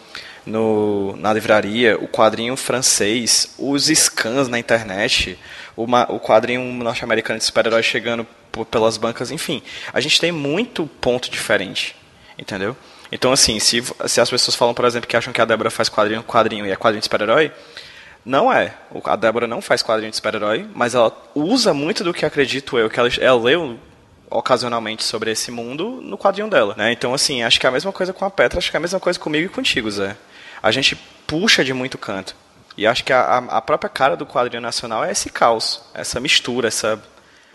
no na livraria, o quadrinho francês, os scans na internet, uma, o quadrinho norte-americano de super-herói chegando pelas bancas, enfim. A gente tem muito ponto diferente, entendeu? Então, assim, se, se as pessoas falam, por exemplo, que acham que a Débora faz quadrinho, quadrinho e é quadrinho de super-herói, Não é. A Débora não faz quadrinho de super-herói, mas ela usa muito do que acredito eu, que ela, ela leu ocasionalmente sobre esse mundo no quadrinho dela, né? Então, assim, acho que é a mesma coisa com a Petra, acho que é a mesma coisa comigo e contigo, Zé. A gente puxa de muito canto. E acho que a, a própria cara do quadrinho nacional é esse caos, essa mistura, essa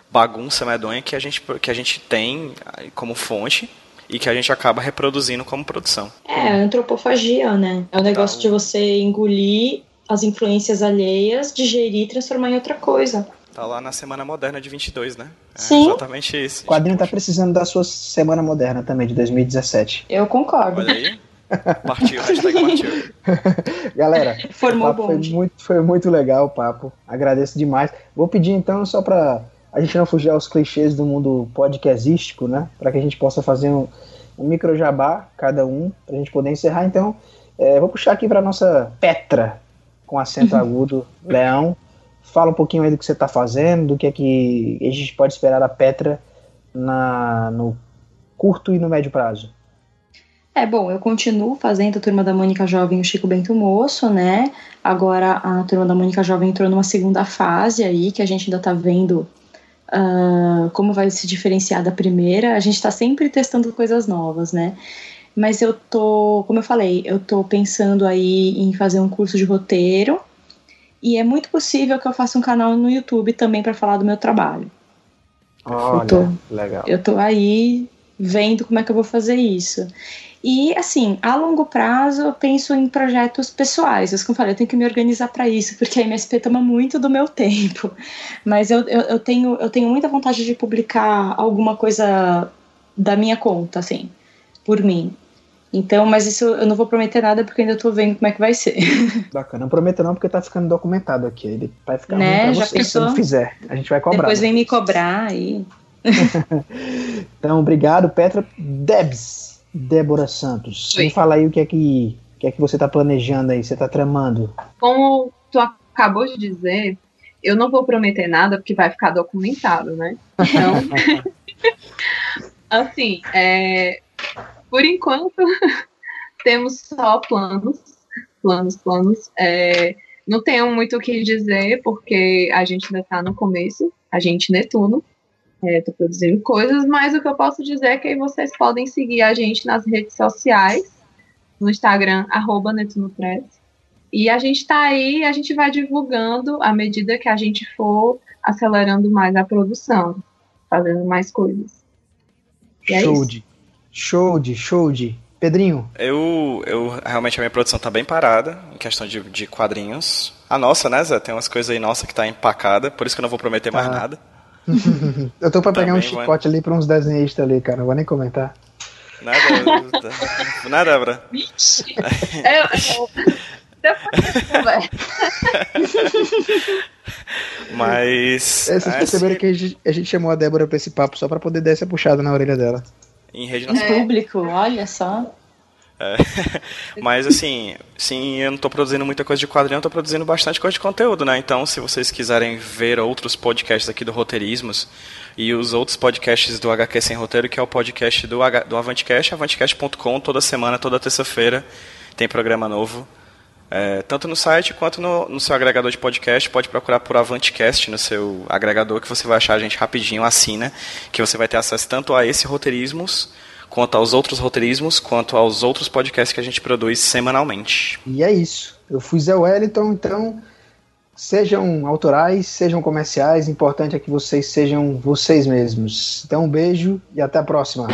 bagunça medonha que a gente, que a gente tem como fonte e que a gente acaba reproduzindo como produção. É, antropofagia, né? É o negócio tá. de você engolir as influências alheias, digerir e transformar em outra coisa. Tá lá na Semana Moderna de 22, né? É Sim. exatamente isso. O quadrinho tá precisando da sua Semana Moderna também, de 2017. Eu concordo. Olha aí. Partiu, hashtag partiu. Galera, Formou o papo foi muito, foi muito legal o papo. Agradeço demais. Vou pedir então, só para a gente não fugir aos clichês do mundo podcastístico, né? Para que a gente possa fazer um, um micro jabá, cada um, para a gente poder encerrar. Então, é, vou puxar aqui para nossa Petra, com acento agudo, Leão. Fala um pouquinho aí do que você está fazendo, do que é que a gente pode esperar da Petra na, no curto e no médio prazo. É, bom, eu continuo fazendo a Turma da Mônica Jovem e o Chico Bento Moço, né? Agora a Turma da Mônica Jovem entrou numa segunda fase aí, que a gente ainda tá vendo uh, como vai se diferenciar da primeira. A gente tá sempre testando coisas novas, né? Mas eu tô, como eu falei, eu tô pensando aí em fazer um curso de roteiro, e é muito possível que eu faça um canal no YouTube também para falar do meu trabalho. Olha, eu tô, legal. Eu tô aí vendo como é que eu vou fazer isso. E, assim, a longo prazo eu penso em projetos pessoais. Como eu falei, eu tenho que me organizar para isso, porque a MSP toma muito do meu tempo. Mas eu, eu, eu, tenho, eu tenho muita vontade de publicar alguma coisa da minha conta, assim, por mim. Então, mas isso eu não vou prometer nada porque ainda tô vendo como é que vai ser. Bacana, não prometa não porque tá ficando documentado aqui. Ele vai ficar né? ruim pra você se não fizer. A gente vai cobrar. Depois vem me cobrar aí. então, obrigado, Petra. Debs, Débora Santos. Me fala aí o que é que, que, é que você tá planejando aí, você tá tramando. Como tu acabou de dizer, eu não vou prometer nada porque vai ficar documentado, né? Então, assim, é, por enquanto, temos só planos, planos, planos. É, não tenho muito o que dizer, porque a gente ainda está no começo, a gente Netuno. Estou é, produzindo coisas, mas o que eu posso dizer é que vocês podem seguir a gente nas redes sociais, no Instagram, arroba NetunoPress. E a gente está aí, a gente vai divulgando à medida que a gente for acelerando mais a produção, fazendo mais coisas. E é Show de Show de, show de. Pedrinho? Eu, eu realmente a minha produção tá bem parada em questão de, de quadrinhos. A nossa, né, Zé? Tem umas coisas aí nossa que tá empacada, por isso que eu não vou prometer mais ah. nada. Eu tô pra pegar Também um chicote ali pra uns desenhistas ali, cara. Não vou nem comentar. Nada, nada, Débora. eu, Mas. É, vocês perceberam assim... que a gente, a gente, chamou a Débora pra esse papo só pra poder dar essa puxada na orelha dela em rede nacional. Público, olha só. É. Mas assim, sim, eu não estou produzindo muita coisa de quadrinho, tô produzindo bastante coisa de conteúdo, né? Então, se vocês quiserem ver outros podcasts aqui do Roteirismos e os outros podcasts do HQ Sem Roteiro, que é o podcast do, H, do Avantcast, avantcast.com, toda semana, toda terça-feira tem programa novo. É, tanto no site quanto no, no, seu agregador de podcast, pode procurar por Avantcast no seu agregador que você vai achar a gente rapidinho, assina, que você vai ter acesso tanto a esse roteirismos, quanto aos outros roteirismos, quanto aos outros podcasts que a gente produz semanalmente. E é isso. Eu fui Zé Wellington, então sejam autorais, sejam comerciais, importante é que vocês sejam vocês mesmos. Então um beijo e até a próxima.